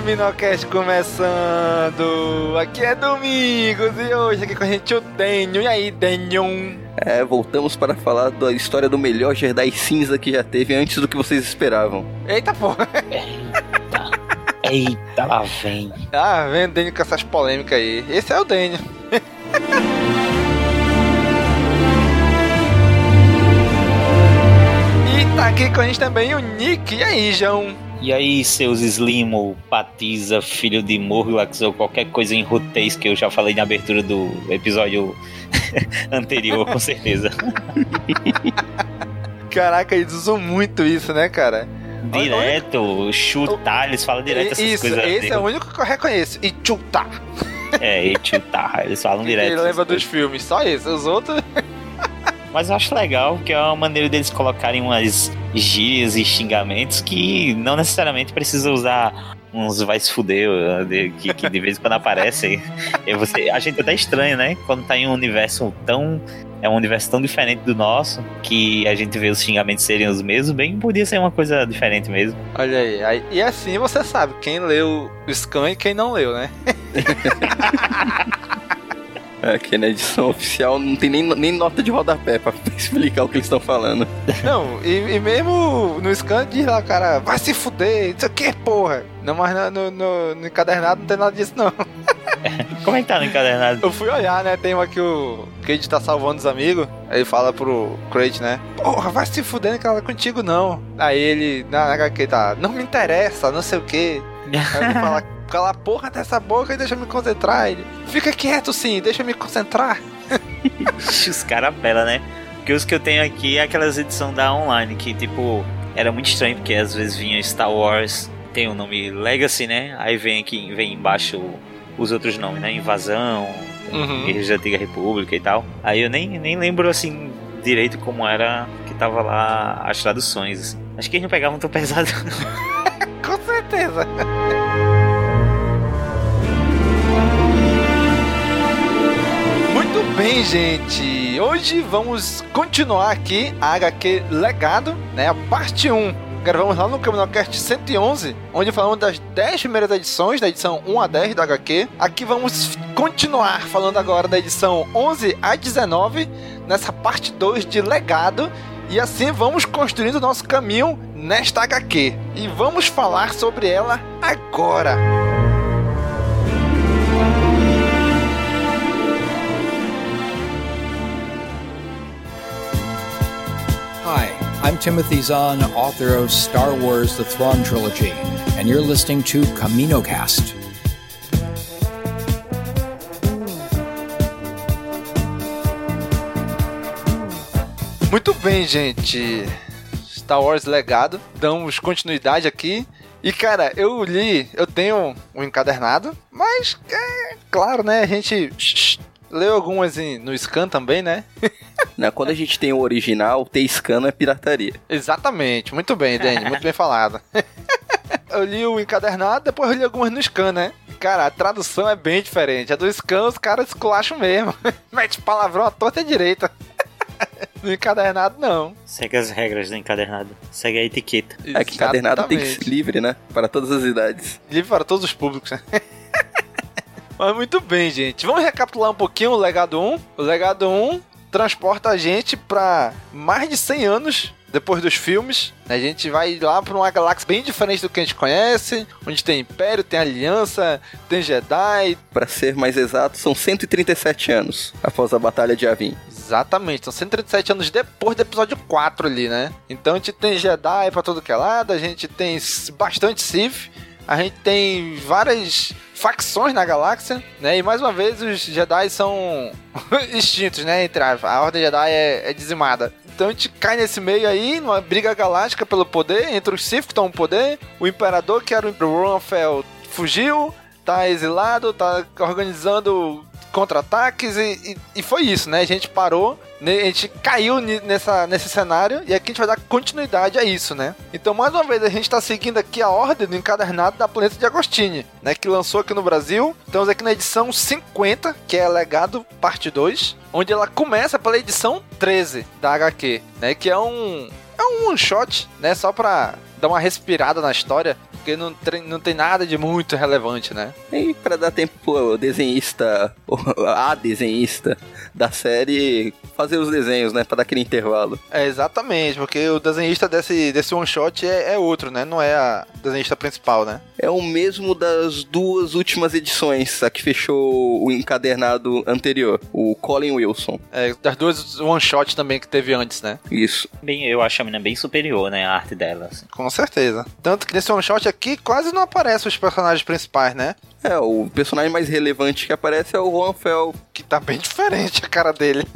Caminocast começando! Aqui é Domingos e hoje aqui com a gente o Denho. E aí, Denho? É, voltamos para falar da história do melhor Jedi cinza que já teve antes do que vocês esperavam. Eita porra! Eita, lá vem. Ah, vem o Denho com essas polêmicas aí. Esse é o Denho. e tá aqui com a gente também o Nick. E aí, João? E aí, seus Slimo, Patiza, filho de Morlax ou qualquer coisa em rotês que eu já falei na abertura do episódio anterior, com certeza. Caraca, eles usam muito isso, né, cara? Direto, chutar, eles falam direto essas Isso, coisas. esse é o único que eu reconheço. E chutar. É, e chutar, eles falam direto. Ele lembra coisas. dos filmes, só isso. Os outros. Mas eu acho legal que é uma maneira deles colocarem umas gírias e xingamentos que não necessariamente precisa usar uns vai se fuder, de- que, que de vez em quando aparecem. E você, a gente até estranha, né? Quando tá em um universo tão. É um universo tão diferente do nosso, que a gente vê os xingamentos serem os mesmos, bem podia ser uma coisa diferente mesmo. Olha aí, aí. E assim você sabe quem leu o Scan e quem não leu, né? Aqui na edição oficial não tem nem, nem nota de rodapé pra explicar o que eles estão falando. Não, e, e mesmo no Scan diz lá, cara, vai se fuder, isso aqui, porra. Não, mas no, no, no, encadernado não tem nada disso, não. Como é que tá no encadernado? Eu fui olhar, né? Tem uma que o Cade tá salvando os amigos. Aí ele fala pro Crate, né? Porra, vai se fuder, não quero contigo não. Aí ele, na HQ, tá, não me interessa, não sei o quê. Aí ele fala, cala a porra dessa boca e deixa eu me concentrar. Ele, fica quieto sim, deixa eu me concentrar. Os caras apelam, né? Porque os que eu tenho aqui é aquelas edições da online que, tipo, era muito estranho, porque às vezes vinha Star Wars, tem o nome Legacy, né? Aí vem aqui, vem embaixo os outros nomes, né? Invasão, Uhum. Guerreiros da Antiga República e tal. Aí eu nem, nem lembro, assim, direito como era que tava lá as traduções, assim. Acho que eles não pegavam tão pesado. Com certeza. Muito bem, gente. Hoje vamos continuar aqui a HQ Legado, né? A parte 1. Gravamos lá no Caminocast 111, onde falamos das 10 primeiras edições, da edição 1 a 10 da HQ. Aqui vamos continuar falando agora da edição 11 a 19, nessa parte 2 de Legado. E assim vamos construindo o nosso caminho nesta HQ. E vamos falar sobre ela agora. Hi, I'm Timothy Zahn, author of Star Wars The Thrawn Trilogy, and you're listening to CaminoCast. Muito bem, gente. Star Wars Legado. Damos continuidade aqui. E, cara, eu li, eu tenho um encadernado, mas, é claro, né, a gente leu algumas em- no scan também, né? Né, Quando a gente tem o original, ter scan não é pirataria. Exatamente, muito bem, Danny, muito bem falado. eu li o encadernado, depois eu li algumas no scan, né? Cara, a tradução é bem diferente. A do scan, os caras esculacham mesmo. Mete palavrão à torta e à direita. No encadernado, não. Segue as regras do encadernado. Segue a etiqueta. É que encadernado tem que ser livre, né? Para todas as idades. Livre para todos os públicos, né? Mas muito bem, gente. Vamos recapitular um pouquinho o Legado 1. O Legado 1 transporta a gente para mais de 100 anos depois dos filmes. A gente vai lá para uma galáxia bem diferente do que a gente conhece, onde tem Império, tem Aliança, tem Jedi. Para ser mais exato, são 137 anos após a Batalha de Avin. Exatamente, são 137 anos depois do episódio 4 ali, né? Então a gente tem Jedi pra todo que é lado, a gente tem bastante Sith, a gente tem várias facções na galáxia, né? E mais uma vez os Jedi são extintos, né? Entre a, a Ordem Jedi é, é, dizimada. Então a gente cai nesse meio aí, numa briga galáctica pelo poder, entre os Sith que estão no poder, o Imperador, que era o Ronfel, fugiu, tá exilado, tá organizando contra-ataques e, e, e, foi isso, né? A gente parou, a gente caiu nessa, nesse cenário e aqui a gente vai dar continuidade a isso, né? Então, mais uma vez, a gente está seguindo aqui a ordem do encadernado da Planeta de Agostini, né? Que lançou aqui no Brasil. Estamos aqui na edição 50, que é Legado Parte 2, onde ela começa pela edição 13 da HQ, né? Que é um, é um one shot, né? Só pra dar uma respirada na história porque não, não tem nada de muito relevante, né? E para dar tempo pro desenhista, a desenhista da série fazer os desenhos, né? Pra dar aquele intervalo. É, exatamente, porque o desenhista desse, desse one shot é, é outro, né? Não é a desenhista principal, né? É o mesmo das duas últimas edições, a que fechou o encadernado anterior, o Colin Wilson. É, das duas one shot também que teve antes, né? Isso. Bem, eu acho a menina bem superior, né? A arte dela. Assim. Com certeza. Tanto que nesse one shot aqui quase não aparecem os personagens principais, né? É, o personagem mais relevante que aparece é o Juan Fel. Que tá bem diferente a cara dele.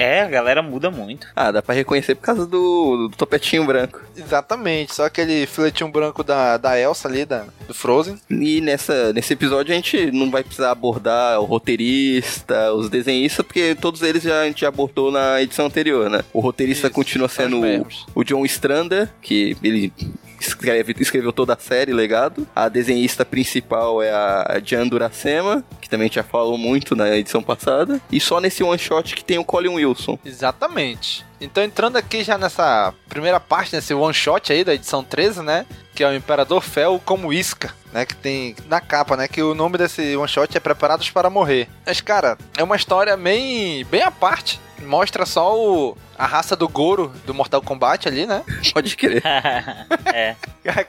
É, a galera muda muito. Ah, dá pra reconhecer por causa do, do topetinho branco. Exatamente, só aquele filetinho branco da, da Elsa ali, da, do Frozen. E nessa, nesse episódio a gente não vai precisar abordar o roteirista, os desenhistas, porque todos eles já, a gente já abordou na edição anterior, né? O roteirista Isso, continua sendo o, o John Strander, que ele escreve, escreveu toda a série Legado. A desenhista principal é a Jan Duracema, que também já falou muito na edição passada. E só nesse one shot que tem o Colin Wilson. Exatamente. Então entrando aqui já nessa primeira parte, nesse one shot aí da edição 13, né? Que é o Imperador Fel como isca, né? Que tem na capa, né? Que o nome desse one shot é Preparados para Morrer. Mas, cara, é uma história bem, bem à parte. Mostra só o, a raça do Goro do Mortal Kombat ali, né? Pode crer. é.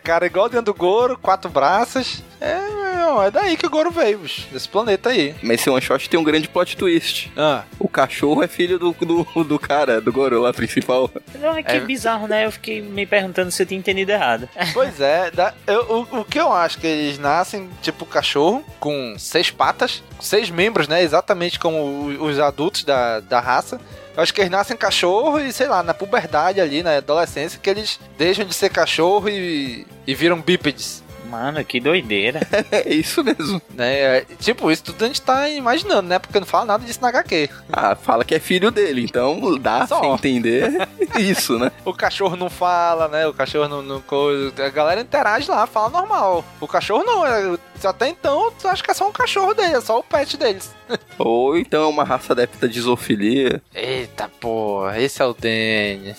Cara, igual dentro do Goro, quatro braços. É, meu, é daí que o Goro veio, desse planeta aí. Mas esse one shot tem um grande plot twist. Ah. O cachorro é filho do, do, do cara, do Goro lá principal. Não, é que é... bizarro, né? Eu fiquei me perguntando se eu tinha entendido errado. Pois é, da, eu, o, o que eu acho que eles nascem tipo cachorro, com seis patas, seis membros, né? Exatamente como os adultos da, da raça. Eu acho que eles nascem cachorro e, sei lá, na puberdade ali, na adolescência, que eles deixam de ser cachorro e, e viram bípedes. Mano, que doideira. é isso mesmo. Né? É, tipo, isso tudo a gente tá imaginando, né? Porque não fala nada disso na HQ. Ah, fala que é filho dele, então dá Só. pra entender isso, né? O cachorro não fala, né? O cachorro não, não coisa. A galera interage lá, fala normal. O cachorro não, é, até então, acho que é só um cachorro dele, é só o pet deles. Ou então é uma raça adepta de zoofilia. Eita porra, esse é o Danny.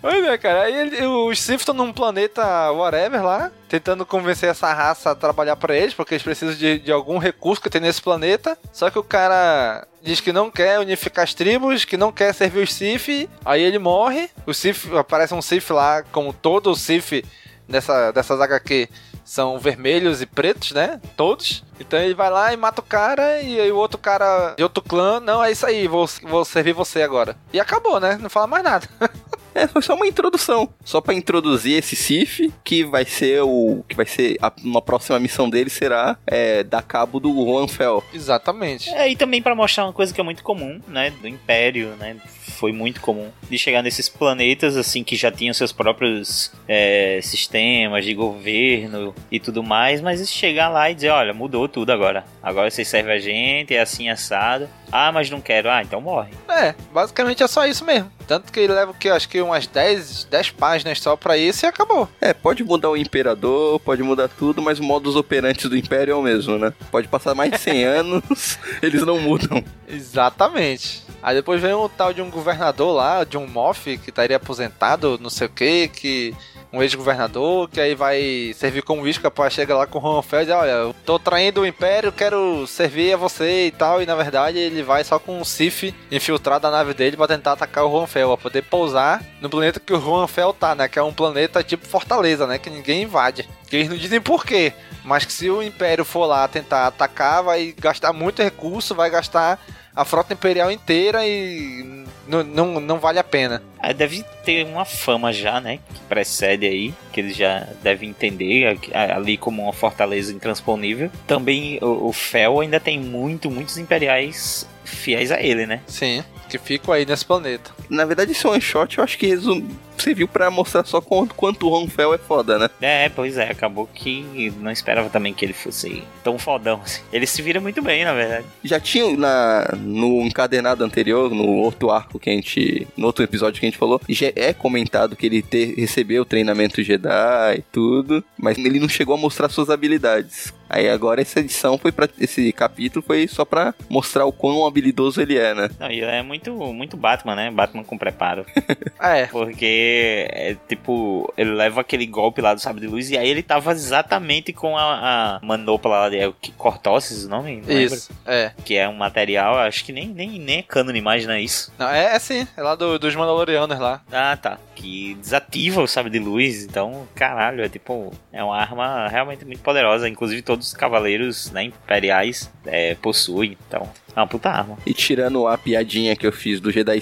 Pois é, cara. Aí ele, os Sith estão num planeta whatever lá, tentando convencer essa raça a trabalhar para eles, porque eles precisam de, de algum recurso que tem nesse planeta. Só que o cara diz que não quer unificar as tribos, que não quer servir os Sith. Aí ele morre. O Sith aparece um Sith lá, como todo o Sith dessa, dessas HQ são vermelhos e pretos, né? Todos. Então ele vai lá e mata o cara, e aí o outro cara de outro clã, não, é isso aí, vou, vou servir você agora. E acabou, né? Não fala mais nada. É, foi só uma introdução. Só para introduzir esse Sif, que vai ser o. que vai ser. A, uma próxima missão dele será é, dar cabo do Juan Fel. Exatamente. É, e também para mostrar uma coisa que é muito comum, né? Do Império, né? Foi muito comum de chegar nesses planetas, assim, que já tinham seus próprios é, sistemas de governo e tudo mais, mas chegar lá e dizer, olha, mudou tudo agora. Agora você serve a gente, é assim assado. Ah, mas não quero. Ah, então morre. É, basicamente é só isso mesmo. Tanto que ele leva que acho que umas 10, 10 páginas só pra isso e acabou. É, pode mudar o imperador, pode mudar tudo, mas o modus operandi do império é o mesmo, né? Pode passar mais de 100 anos, eles não mudam. Exatamente. Aí depois vem um tal de um governador lá, de um Moff, que estaria aposentado, não sei o que, que um ex-governador, que aí vai servir como isca pra chegar lá com o e olha, eu tô traindo o Império, quero servir a você e tal, e na verdade ele vai só com um Sif infiltrado na nave dele pra tentar atacar o Juan Fel, pra poder pousar no planeta que o Juan Fel tá, né, que é um planeta tipo Fortaleza, né, que ninguém invade. Que eles não dizem por quê, mas que se o Império for lá tentar atacar, vai gastar muito recurso, vai gastar a frota imperial inteira e não, não, não vale a pena. É, deve ter uma fama já, né? Que precede aí, que eles já devem entender ali como uma fortaleza intransponível. Também o, o Fel ainda tem muito, muitos imperiais fiéis a ele, né? Sim, que ficam aí nesse planeta. Na verdade, esse one shot eu acho que resume, serviu para mostrar só quanto, quanto o Ronfel é foda, né? É, pois é, acabou que não esperava também que ele fosse tão fodão assim. Ele se vira muito bem, na verdade. Já tinha na, no encadernado anterior, no outro arco que a gente. No outro episódio que a gente falou, já é comentado que ele ter, recebeu treinamento Jedi e tudo, mas ele não chegou a mostrar suas habilidades. Aí agora essa edição foi para esse capítulo foi só para mostrar o quão habilidoso ele é, né? Não, e é muito muito Batman, né? Batman com preparo. é. Porque é tipo, ele leva aquele golpe lá do sabre de luz e aí ele tava exatamente com a, a manopla lá de é, Cortosses, o nome? Não isso. É. Que é um material, acho que nem nem nem é cânone mais, não é isso? Não, é, é sim, é lá do, dos Mandalorianos lá. Ah, tá. Que desativa o sabre de luz, então, caralho, é tipo, é uma arma realmente muito poderosa, inclusive todo todos os cavaleiros né, imperiais é, possuem. Então, é uma puta arma. E tirando a piadinha que eu fiz do Jedi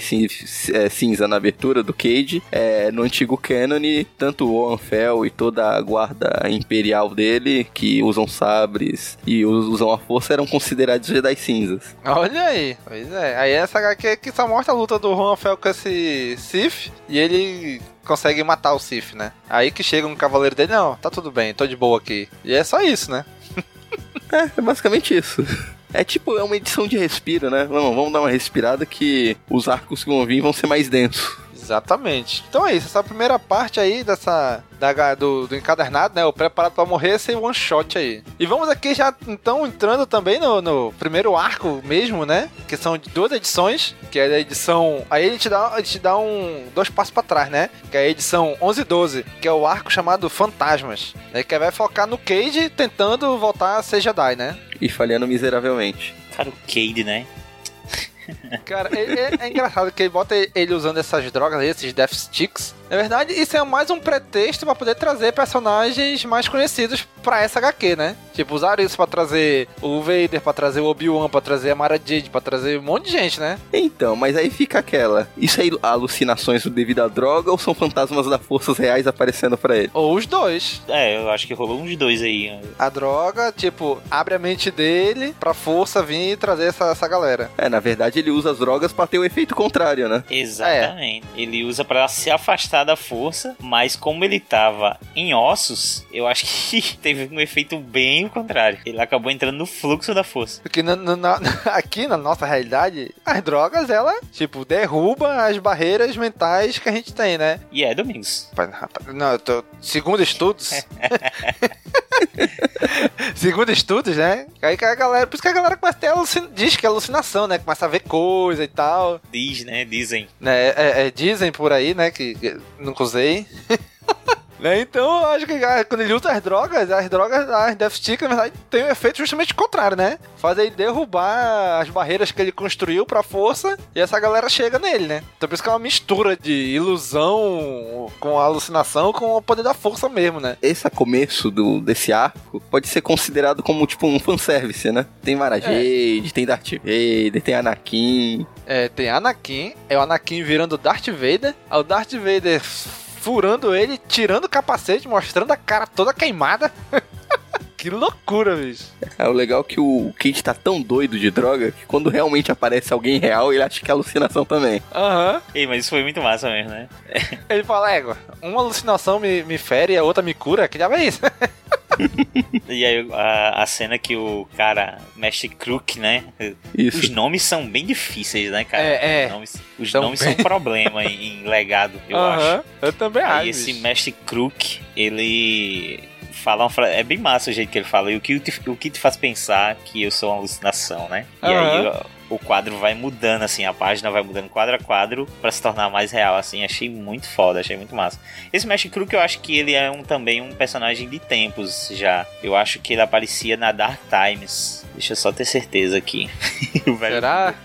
é, cinza na abertura do Cage, é, no antigo canon, tanto o Anfel e toda a guarda imperial dele, que usam sabres e usam a força, eram considerados Jedi cinzas. Olha aí, pois é. Aí essa HQ que só mostra a luta do Anfel com esse Sif, e ele consegue matar o Sif, né? Aí que chega um cavaleiro dele, não, tá tudo bem, tô de boa aqui. E é só isso, né? é, é basicamente isso. É tipo, é uma edição de respiro, né? Vamos, vamos dar uma respirada que os arcos que vão vir vão ser mais densos. Exatamente. Então é isso, essa primeira parte aí dessa da, do, do encadernado, né? O Preparado para Morrer, esse one shot aí. E vamos aqui já então entrando também no, no, primeiro arco mesmo, né? Que são duas edições, que é a edição. Aí a gente dá, a gente dá um dois passos para trás, né? Que é a edição 11 e 12, que é o arco chamado Fantasmas, né? Que vai focar no Cade tentando voltar a ser Jedi, né? E falhando miseravelmente. Cara, o Cade, né? Cara, é, é, é, engraçado que ele bota ele usando essas drogas, esses Death Sticks. Na verdade, isso é mais um pretexto para poder trazer personagens mais conhecidos para essa HQ, né? Tipo, usar isso para trazer o Vader, para trazer o Obi-Wan, para trazer a Mara Jade, para trazer um monte de gente, né? Então, mas aí fica aquela. Isso é alucinações devido à droga ou são fantasmas da forças reais aparecendo para ele? Ou os dois. É, eu acho que rolou uns dois aí. A droga, tipo, abre a mente dele pra força vir e trazer essa, essa galera. É, na verdade ele usa as drogas para ter o efeito contrário, né? Exatamente. É. Ele usa para se afastar da força, mas como ele tava em ossos, eu acho que teve um efeito bem contrário. Ele acabou entrando no fluxo da força. Porque na, na, aqui na nossa realidade, as drogas, ela, tipo, derruba as barreiras mentais que a gente tem, né? E é Domingos. Não, eu tô. Segundo estudos. Segundo estudos, né? Aí que a galera. Por isso que a galera começa a ter alucin... diz que é alucinação, né? Começa a ver coisa e tal. Diz, né? Dizem. É, é, é, dizem por aí, né? Que nunca usei. Né? Então, acho que ah, quando ele usa as drogas, as drogas, as Death Stick, na verdade, tem um efeito justamente contrário, né? Faz ele derrubar as barreiras que ele construiu pra força e essa galera chega nele, né? Então por isso que é uma mistura de ilusão com alucinação com o poder da força mesmo, né? Esse começo do, desse arco pode ser considerado como tipo um fanservice, né? Tem Mara Jade, é. tem Darth Vader, tem Anakin. É, tem Anakin, é o Anakin virando Darth Vader, o Darth Vader furando ele, tirando o capacete, mostrando a cara toda queimada. que loucura, bicho. É o legal é que o Kate tá tão doido de droga que quando realmente aparece alguém real, ele acha que é alucinação também. Aham. Uhum. Ei, mas isso foi muito massa mesmo, né? ele fala, égua, uma alucinação me, me fere e a outra me cura, que já é isso. e aí a, a, cena que o cara mexe Crook, né? Isso. Os nomes são bem difíceis, né, cara? É, é. Os nomes, os nomes bem... são problema em, em legado, eu uh -huh. acho. Eu também aí acho. E esse mestre Crook, ele fala uma frase. É bem massa o jeito que ele fala. E o que te, o que te faz pensar que eu sou uma alucinação, né? E uhum. aí o quadro vai mudando, assim, a página vai mudando quadro a quadro para se tornar mais real, assim. Achei muito foda, achei muito massa. Esse Mesh Crook eu acho que ele é um, também um personagem de tempos já. Eu acho que ele aparecia na Dark Times. Deixa eu só ter certeza aqui. Será?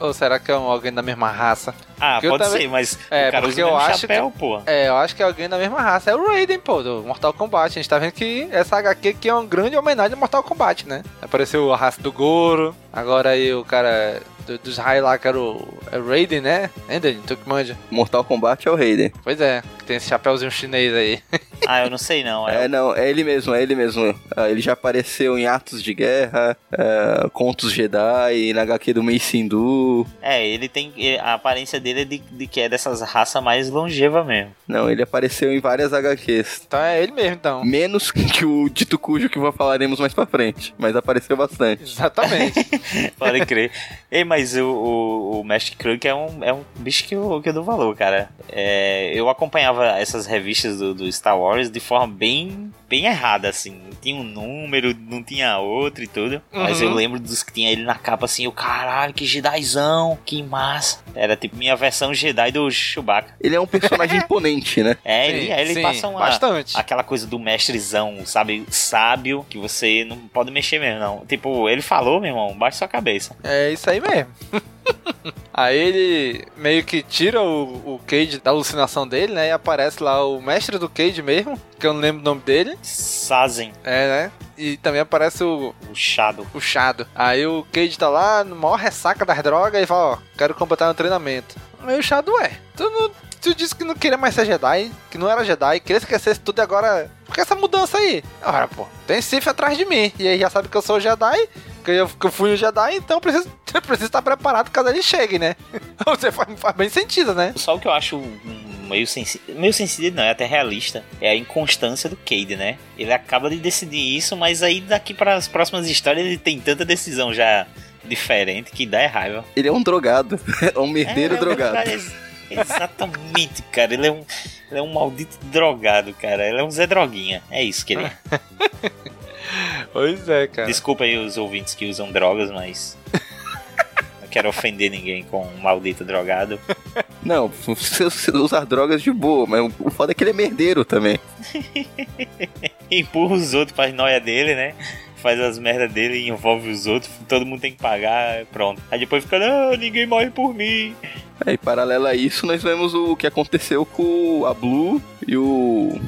Ou será que é alguém da mesma raça? Ah, porque pode também... ser, mas é, o cara porque eu acho chapéu, que... pô. É, eu acho que é alguém da mesma raça. É o Raiden, pô, do Mortal Kombat. A gente tá vendo que essa HQ aqui é uma grande homenagem ao Mortal Kombat, né? Apareceu a raça do Goro, agora aí o cara do, dos raios lá que era o é Raiden, né? Ainda, tu que manja. Mortal Kombat é o Raiden. Pois é, tem esse chapéuzinho chinês aí. ah, eu não sei não. É, é não, é ele mesmo, é ele mesmo. Ah, ele já apareceu em Atos de Guerra, é, Contos Jedi, na HQ do Mei Sindu. É, ele tem. A aparência dele é de, de que é dessas raças mais longeva mesmo. Não, ele apareceu em várias HQs. Então é ele mesmo, então. Menos que o Dito Cujo que falaremos mais pra frente. Mas apareceu bastante. Exatamente. Pode crer. Ei, mas o, o, o Mestre Krug é um, é um bicho que eu, que eu dou valor, cara. É, eu acompanhava essas revistas do, do Star Wars de forma bem bem errada, assim. Não tinha um número, não tinha outro e tudo. Uhum. Mas eu lembro dos que tinha ele na capa assim, o caralho, que Jedizão, que massa. Era tipo minha versão Jedi do Chewbacca. Ele é um personagem imponente, né? É, sim, ele, ele sim, passa uma, bastante. aquela coisa do mestrezão, sabe? Sábio, que você não pode mexer mesmo, não. Tipo, ele falou, meu irmão, baixa sua cabeça. É isso aí mesmo. Aí ele meio que tira o, o Cage da alucinação dele, né? E aparece lá o mestre do Cage mesmo, que eu não lembro o nome dele. Sazen. É, né? E também aparece o. O Shadow. O Shadow. Aí o Cage tá lá, no maior ressaca das drogas, e fala: Ó, quero completar no treinamento. Aí o Shadow é. Tu não tu disse que não queria mais ser Jedi, que não era Jedi, queria esquecer tudo e agora. Por que essa mudança aí? Ora, pô, tem Sif atrás de mim. E aí já sabe que eu sou Jedi, que eu, que eu fui um Jedi, então eu preciso, eu preciso estar preparado caso ele chegue, né? Você faz, faz bem sentido, né? Só o que eu acho meio sensível, meio sensível não, é até realista, é a inconstância do Cade, né? Ele acaba de decidir isso, mas aí daqui para as próximas histórias ele tem tanta decisão já diferente que dá é raiva. Ele é um drogado, é um merdeiro é, é drogado. Exatamente, cara. Ele é, um, ele é um maldito drogado, cara. Ele é um Zé Droguinha. É isso que ele é. pois é, cara. Desculpa aí os ouvintes que usam drogas, mas. não quero ofender ninguém com um maldito drogado. Não, você usar drogas de boa, mas o foda é que ele é merdeiro também. Empurra os outros pra noia dele, né? Faz as merdas dele e envolve os outros, todo mundo tem que pagar, pronto. Aí depois fica, não, ninguém morre por mim. É, e paralelo a isso, nós vemos o que aconteceu com a Blue e o.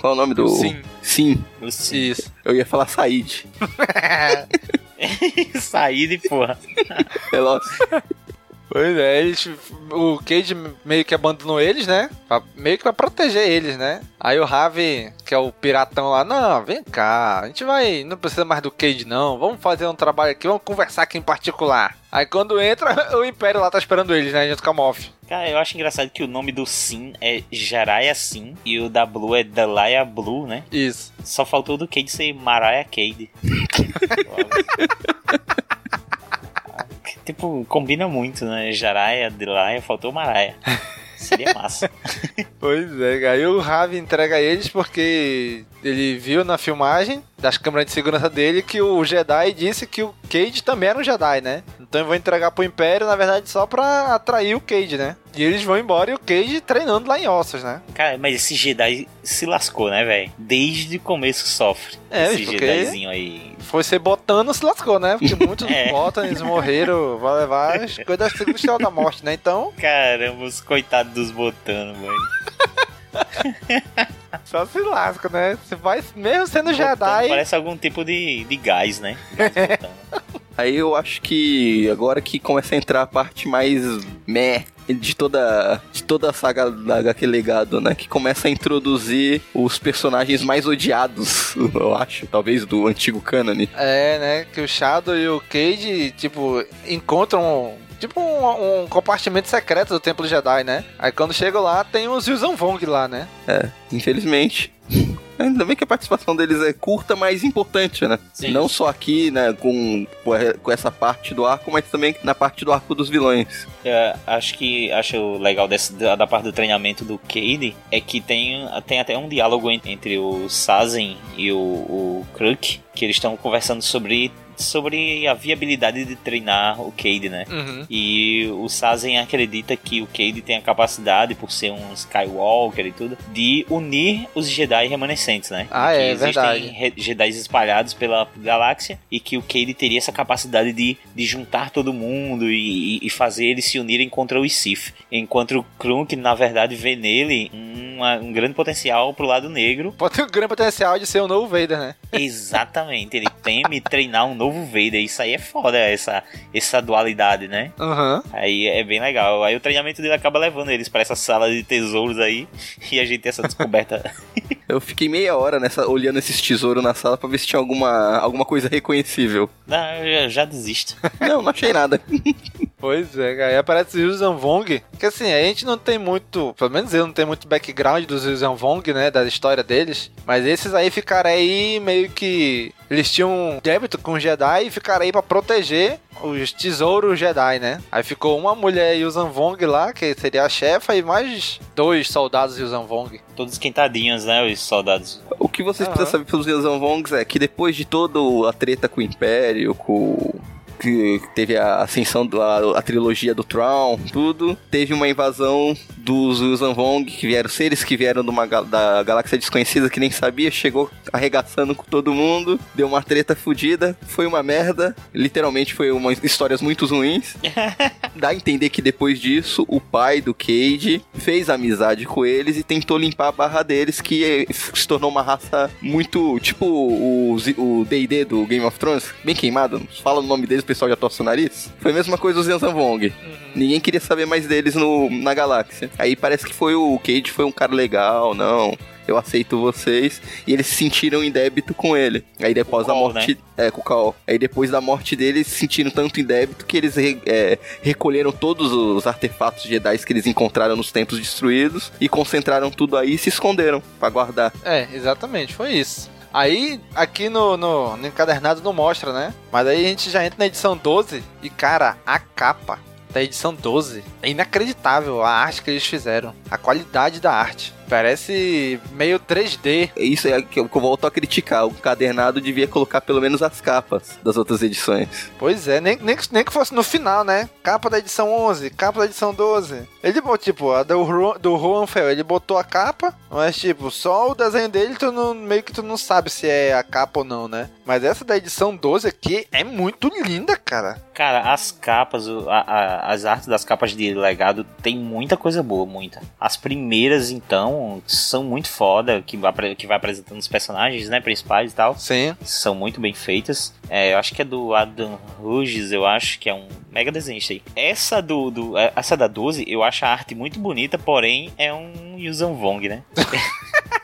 Qual é o nome do. Sim. Sim. Sim. Isso. Eu ia falar Said. Said, porra. É nossa. Pois é, eles, o Cage meio que abandonou eles, né? Pra, meio que pra proteger eles, né? Aí o Ravi, que é o piratão lá, não, vem cá, a gente vai, não precisa mais do Cage não, vamos fazer um trabalho aqui, vamos conversar aqui em particular. Aí quando entra, o Império lá tá esperando eles, né, junto com a Moff. Cara, eu acho engraçado que o nome do Sim é Jaraya Sim e o da Blue é Dalaya Blue, né? Isso. Só faltou do Cade ser Mariah Cade. tipo, combina muito, né? Jaraia, Delaia, faltou Maraia. Seria massa. pois é, aí o Ravi entrega eles porque ele viu na filmagem das câmeras de segurança dele que o Jedi disse que o Cade também era um Jedi, né? Então eu vou entregar pro Império, na verdade, só pra atrair o Cade, né? E eles vão embora e o Cade treinando lá em Ossos, né? Cara, mas esse Jedi se lascou, né, velho? Desde o começo sofre. É, esse Jedizinho aí. Foi ser botando, se lascou, né? Porque muitos é. botam, eles morreram, vai levar as coisas da Estrela da Morte, né? Então. Caramba, os coitados dos botando, mano. Só se lasca, né? Você vai, mesmo sendo botando, Jedi. Parece algum tipo de, de gás, né? Aí eu acho que agora que começa a entrar a parte mais meh de toda, de toda a saga da HQ Legado, né? Que começa a introduzir os personagens mais odiados, eu acho, talvez do antigo cânone. É, né? Que o Shadow e o Cade, tipo, encontram tipo um, um, compartimento secreto do Templo Jedi, né? Aí quando chega lá, tem os Yuzan Vong lá, né? É, infelizmente. Ainda bem que a participação deles é curta, mas importante, né? Sim. Não só aqui, né, com, com essa parte do arco, mas também na parte do arco dos vilões. É, acho que acho legal desse, da, da parte do treinamento do Cade é que tem, tem até um diálogo en- entre o Sazen e o, o Kruk, que eles estão conversando sobre sobre a viabilidade de treinar o Cade, né? Uhum. E o Sazen acredita que o Cade tem a capacidade, por ser um Skywalker e tudo, de unir os Jedi remanescentes, né? Ah, é, existem verdade. Jedi espalhados pela galáxia e que o Cade teria essa capacidade de, de juntar todo mundo e, e- fazer eles se unirem contra os Sith. Enquanto o Krunk, na verdade, vê nele uma- um grande potencial pro lado negro. Pode ter um grande potencial de ser o novo Vader, né? Exatamente, ele teme treinar um novo Vader. Isso aí é foda, essa, essa dualidade, né? Aham. Aí é bem legal. Aí o treinamento dele acaba levando eles pra essa sala de tesouros aí e a gente tem essa descoberta. Eu fiquei meia hora nessa, olhando esses tesouros na sala pra ver se tinha alguma, alguma coisa reconhecível. Não, eu já, já desisto. Não, não achei nada. Pois é. Aí aparece o Yuuzhan Vong, que assim, a gente não tem muito, pelo menos eu não tenho muito background dos Yuuzhan Vong, né, da história deles, mas esses aí ficaram aí meio que eles tinham um débito com os Jedi e ficaram aí pra proteger os tesouros Jedi, né? Aí ficou uma mulher Yuuzhan Vong lá, que seria a chefa, e mais dois soldados Yuuzhan Vong. Todos esquentadinhos, né? Os soldados. O que vocês Aham. precisam saber pelos Vongs é que depois de toda a treta com o Império, com que teve a ascensão da trilogia do Tron, tudo, teve uma invasão dos Yuzhan Vong, que vieram seres que vieram de uma, da galáxia desconhecida que nem sabia, chegou arregaçando com todo mundo, deu uma treta fodida, foi uma merda, literalmente foi uma histórias muito ruins. Dá a entender que depois disso, o pai do Cade fez amizade com eles e tentou limpar a barra deles, que eh, se tornou uma raça muito. Tipo o DD do Game of Thrones, bem queimado. Fala o nome deles, pessoal já torce o nariz. Foi a mesma coisa os Yansan Vong. Ninguém queria saber mais deles no, na galáxia. Aí parece que foi o Cade foi um cara legal, não. Eu aceito vocês. E eles se sentiram em débito com ele. Aí depois da Call, morte. É, com o Cal. Aí depois da morte dele, eles se sentiram tanto em débito que eles re- é, recolheram todos os artefatos Jedi que eles encontraram nos templos destruídos e concentraram tudo aí e se esconderam pra guardar. É, exatamente, foi isso. Aí, aqui no, no, no encadernado não mostra, né? Mas aí a gente já entra na edição 12 e, cara, a capa da edição 12 é inacreditável a arte que eles fizeram. A qualidade da arte. Parece meio 3D. Isso é que eu que eu volto a criticar. O cadernado devia colocar pelo menos as capas das outras edições. Pois é, nem, nem, que- nem que fosse no final, né? Capa da edição 11, capa da edição 12. Ele botou, tipo, a do, do Juan Fel, ele botou a capa, mas, tipo, só o desenho dele, tu não, meio que tu não sabe se é a capa ou não, né? Mas essa da edição 12 aqui é muito linda, cara. Cara, as capas, a- a- as artes das capas de legado tem muita coisa boa, muita. As primeiras, então, são muito foda, que que vai apresentando os personagens, né, principais e tal. Sim. São muito bem feitas. É, eu acho que é do Adam Hughes, eu acho que é um mega desenho isso aí. Essa do, do é, essa da 12, eu acho a arte muito bonita, porém é um Yuuzhan Vong, né?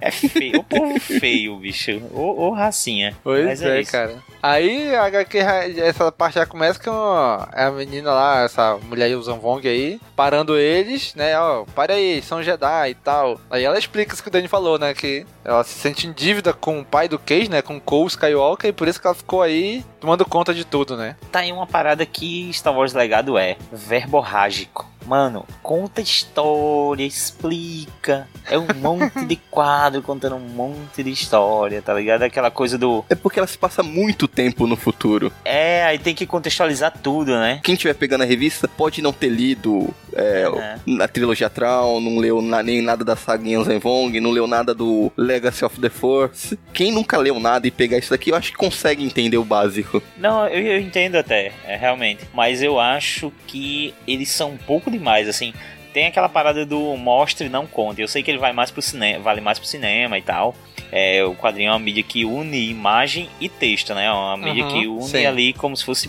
é feio, o povo feio, bicho. Ô, ô racinha. Pois Mas é, isso. cara. Aí a HQ, essa parte já começa com a menina lá, essa mulher Yuuzhan Vong aí, parando eles, né? Ó, para aí, são Jedi e tal. Aí ela explica isso que o Danny falou, né? Que ela se sente em dívida com o pai do Cage, né? Com Cole Skywalker, e por isso que ela ficou aí tomando conta de tudo, né? Tá aí uma parada que Star Wars Legado é verborrágico. Mano, conta história, explica. É um monte de quadro contando um monte de história, tá ligado? Aquela coisa do. É porque ela se passa muito tempo no futuro. É, aí tem que contextualizar tudo, né? Quem estiver pegando a revista pode não ter lido é, Uhum. a trilogia Traum, não leu na- nem nada da saga Yanzen Vong, não leu nada do Legacy of the Force. Quem nunca leu nada e pegar isso daqui, eu acho que consegue entender o básico. Não, eu, eu entendo até, é, realmente. Mas eu acho que eles são um pouco demais, assim. Tem aquela parada do mostre não conte. Eu sei que ele vai mais pro cinema, vale mais pro cinema e tal. É, o quadrinho é uma mídia que une imagem e texto, né? É uma mídia Uhum, que une sim. ali como se fosse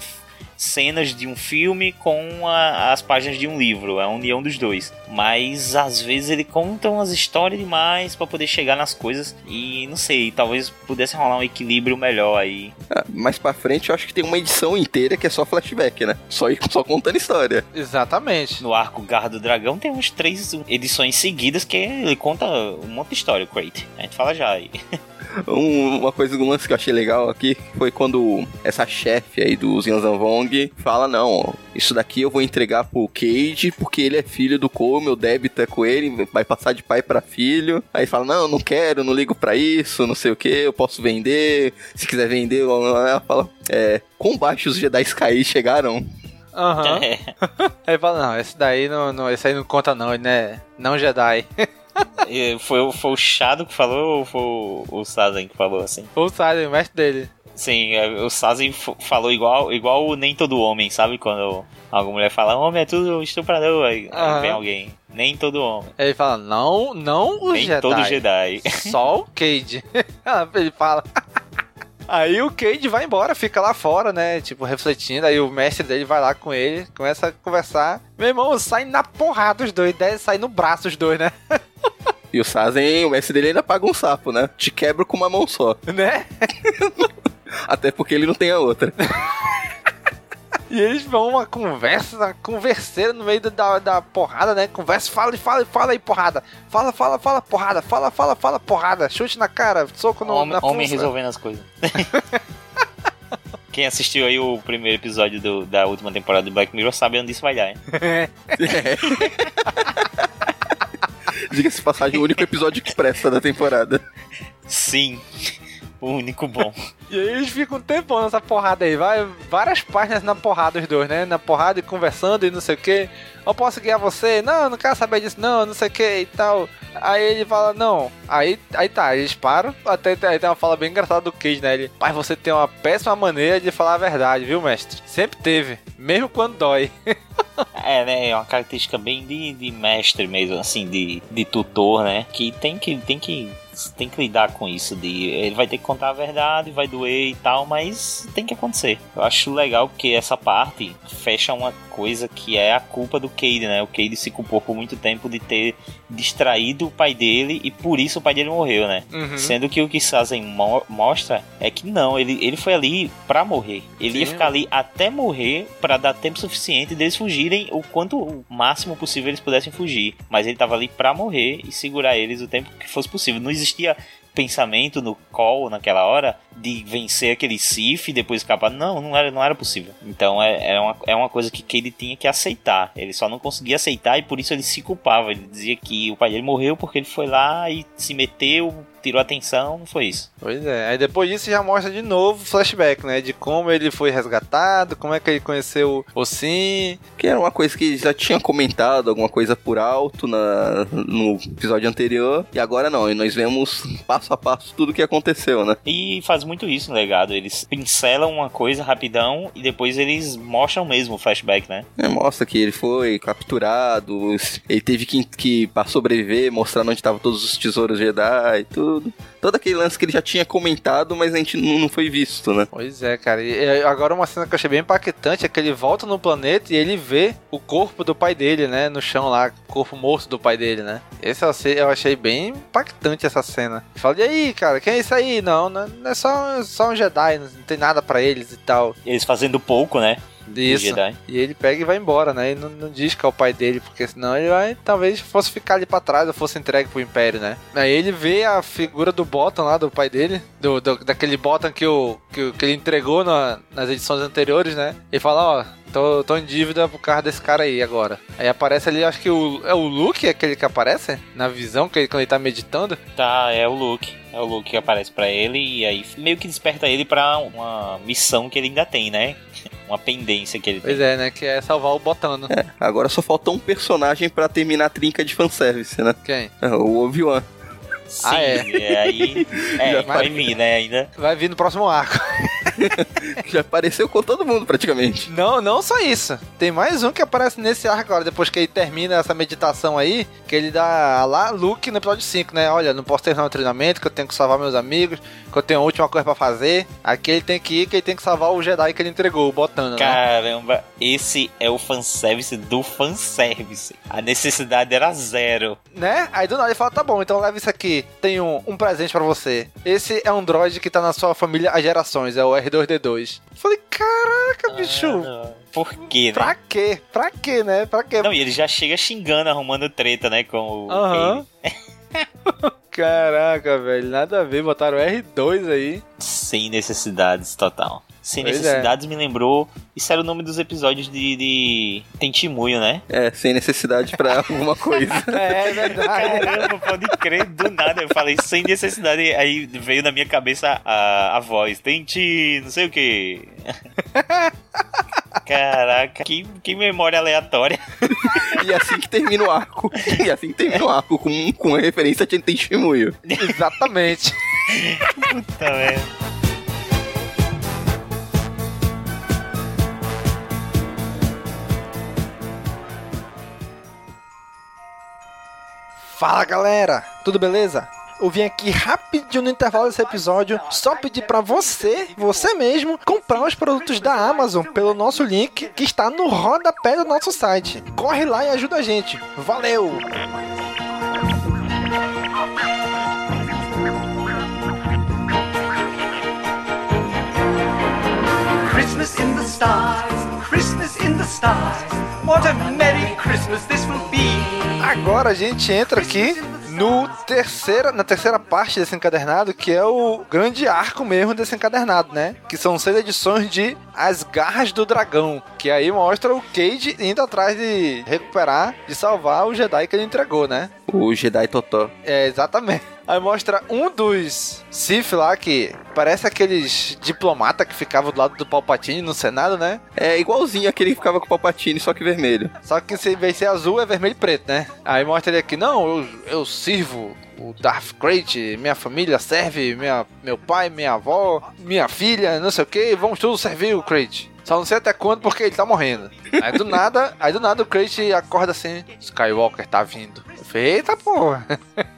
cenas de um filme com a, as páginas de um livro, é a união dos dois. Mas às vezes ele conta umas histórias demais para poder chegar nas coisas e não sei, talvez pudesse rolar um equilíbrio melhor aí. Ah, mais pra frente eu acho que tem uma edição inteira que é só flashback, né? Só, só contando história. Exatamente. No arco Garra do Dragão tem umas três edições seguidas que ele conta um monte de história, o Crate. A gente fala já aí. Um, uma coisa do lance que eu achei legal aqui foi quando essa chefe aí do Zinzan Vong fala: Não, isso daqui eu vou entregar pro Cage porque ele é filho do Cole, meu débito é com ele, vai passar de pai para filho. Aí fala: Não, não quero, não ligo para isso, não sei o que, eu posso vender. Se quiser vender, ela fala: É, com baixos Jedi Sky chegaram. Aham. Uhum. Aí fala, não, esse daí não, não, esse aí não conta não, ele não é não Jedi. foi, foi o Shadow que falou ou foi o, o Sazen que falou assim? Foi o Sazen, o mestre dele. Sim, é, o Sazen falou igual, igual o Nem Todo Homem, sabe? Quando alguma mulher fala, homem é tudo estuprador, aí, uhum. vem alguém. Nem todo homem. Ele fala, não, não o Nem Jedi. todo Jedi. Só o Cade. Ele fala... Aí o Cade vai embora, fica lá fora, né? Tipo, refletindo. Aí o mestre dele vai lá com ele, começa a conversar. Meu irmão, sai na porrada os dois, sai no braço os dois, né? E o Sazen, o mestre dele ainda paga um sapo, né? Te quebra com uma mão só. Né? Até porque ele não tem a outra. E eles vão uma conversa, uma converseira no meio da, da porrada, né? Conversa, fala e fala, fala aí, porrada. Fala, fala, fala, porrada. Fala, fala, fala, porrada. Chute na cara, soco no, homem, na Homem resolvendo as coisas. Quem assistiu aí o primeiro episódio do, da última temporada do Black Mirror sabe onde isso vai dar, hein? É. Diga-se passagem, o único episódio que presta da temporada. Sim. O único bom. e aí eles ficam um tempão nessa porrada aí. Vai várias páginas na porrada os dois, né? Na porrada e conversando e não sei o que. Eu posso guiar você? Não, não quero saber disso, não, não sei o que e tal. Aí ele fala, não. Aí, aí tá, eles param. Até aí tem uma fala bem engraçada do Cage, né? Ele, pai, você tem uma péssima maneira de falar a verdade, viu, mestre? Sempre teve, mesmo quando dói. é, né? É uma característica bem de, de mestre mesmo, assim, de, de tutor, né? Que tem que, tem que tem que lidar com isso de ele vai ter que contar a verdade, vai doer e tal, mas tem que acontecer. Eu acho legal porque essa parte fecha uma coisa que é a culpa do Cade, né? O Cade se culpou por muito tempo de ter distraído o pai dele e por isso o pai dele morreu, né? Uhum. Sendo que o que Sazen mo mostra é que não, ele, ele foi ali para morrer. Ele Sim. ia ficar ali até morrer para dar tempo suficiente deles fugirem o quanto o máximo possível eles pudessem fugir. Mas ele tava ali para morrer e segurar eles o tempo que fosse possível. Não existia pensamento no call naquela hora de vencer aquele Sif e depois escapar. Não, não era, não era possível. Então é, é, uma, é uma coisa que, que ele tinha que aceitar. Ele só não conseguia aceitar e por isso ele se culpava. Ele dizia que o pai dele morreu porque ele foi lá e se meteu tirou atenção, não foi isso. Pois é. Aí depois disso já mostra de novo flashback, né? De como ele foi resgatado, como é que ele conheceu o Sim. Que era uma coisa que já tinha comentado, alguma coisa por alto na, no episódio anterior. E agora não, e nós vemos passo a passo tudo o que aconteceu, né? E faz muito isso no legado. Eles pincelam uma coisa rapidão e depois eles mostram mesmo o flashback, né? É, mostra que ele foi capturado, ele teve que, que para sobreviver, mostrar onde estavam todos os tesouros Jedi e tudo tudo. Todo aquele lance que ele já tinha comentado, mas a gente não, não foi visto, né? Pois é, cara. E agora uma cena que eu achei bem impactante é que ele volta no planeta e ele vê o corpo do pai dele, né? No chão lá, o corpo morto do pai dele, né? Esse eu achei bem impactante essa cena. Fala, e aí, cara, quem é isso aí? Não, não é só, só um Jedi, não tem nada para eles e tal. Eles fazendo pouco, né? Isso. E ele pega e vai embora, né? E não, não, diz que é o pai dele, porque senão ele vai, talvez fosse ficar ali pra trás ou fosse entregue pro Império, né? Aí ele vê a figura do Bottom lá, do pai dele, do, do daquele Bottom que, o, que, que ele entregou na, nas edições anteriores, né? E fala, ó, Tô, tô em dívida por causa desse cara aí agora. Aí aparece ali, acho que o, é o Luke, aquele que aparece na visão, que ele, quando ele tá meditando. Tá, é o Luke. É o Luke que aparece para ele e aí meio que desperta ele para uma missão que ele ainda tem, né? Uma pendência que ele pois tem. Pois é, né? Que é salvar o Botano. É, agora só falta um personagem para terminar a trinca de fanservice, né? Quem? É, o Obi-Wan. Sim, ah, é. é aí. É, vai vir, né? Ainda. Vai vir no próximo arco. Já apareceu com todo mundo, praticamente. Não, não só isso. Tem mais um que aparece nesse arco agora, depois que ele termina essa meditação aí, que ele dá lá Luke no episódio 5, né? Olha, não posso terminar o treinamento, que eu tenho que salvar meus amigos, que eu tenho a última coisa pra fazer. Aqui ele tem que ir, que ele tem que salvar o Jedi que ele entregou, o Botano, né? Caramba, esse é o fanservice do fanservice. A necessidade era zero. Né? Aí do nada ele fala, tá bom, então leva isso aqui. Tenho um presente pra você. Esse é um droid que tá na sua família há gerações, é o R2D2. Falei, caraca, bicho. Ah, por quê, né? Pra quê? Pra quê, né? Pra quê? Não, e ele já chega xingando, arrumando treta, né, com o Aham. Caraca, velho, nada a ver, botaram R2 aí. Sem necessidades, total. Sem Pois é. necessidades me lembrou. Isso era o nome dos episódios de, de Tentimuio, né? É, sem necessidade pra alguma coisa. É, é verdade. Caramba, pode crer, do nada. Eu falei sem necessidade. Aí veio na minha cabeça a, a voz: Tente, não sei o que. Caraca, que, que memória aleatória. E assim que termina o arco. E assim que termina o arco, com, com a referência a Tenshimuyo. Exatamente. Puta merda. Fala galera, tudo beleza? Eu vim aqui rapidinho no intervalo desse episódio só pedir pra você, você mesmo, comprar os produtos da Amazon pelo nosso link que está no rodapé do nosso site. Corre lá e ajuda a gente. Valeu! Christmas in the stars, Christmas in the stars. What a merry Christmas this will be. Agora a gente entra aqui no terceira, na terceira parte desse encadernado, que é o grande arco mesmo desse encadernado, né? Que são seis edições de As Garras do Dragão, que aí mostra o Cade indo atrás de recuperar, de salvar o Jedi que ele entregou, né? O Jedi Totó. É, exatamente. Aí mostra um dos Sith lá que parece aqueles diplomata que ficavam do lado do Palpatine no Senado, né? É igualzinho aquele que ficava com o Palpatine, só que vermelho. Só que se de ser azul é vermelho e preto, né? Aí mostra ele aqui, não, eu, eu sirvo o Darth Crate, minha família serve, minha, meu pai, minha avó, minha filha, não sei o que, vamos todos servir o Crate. Só não sei até quando porque ele tá morrendo. Aí do nada, aí do nada o Crate acorda assim, Skywalker tá vindo. Eu falei, Eita porra.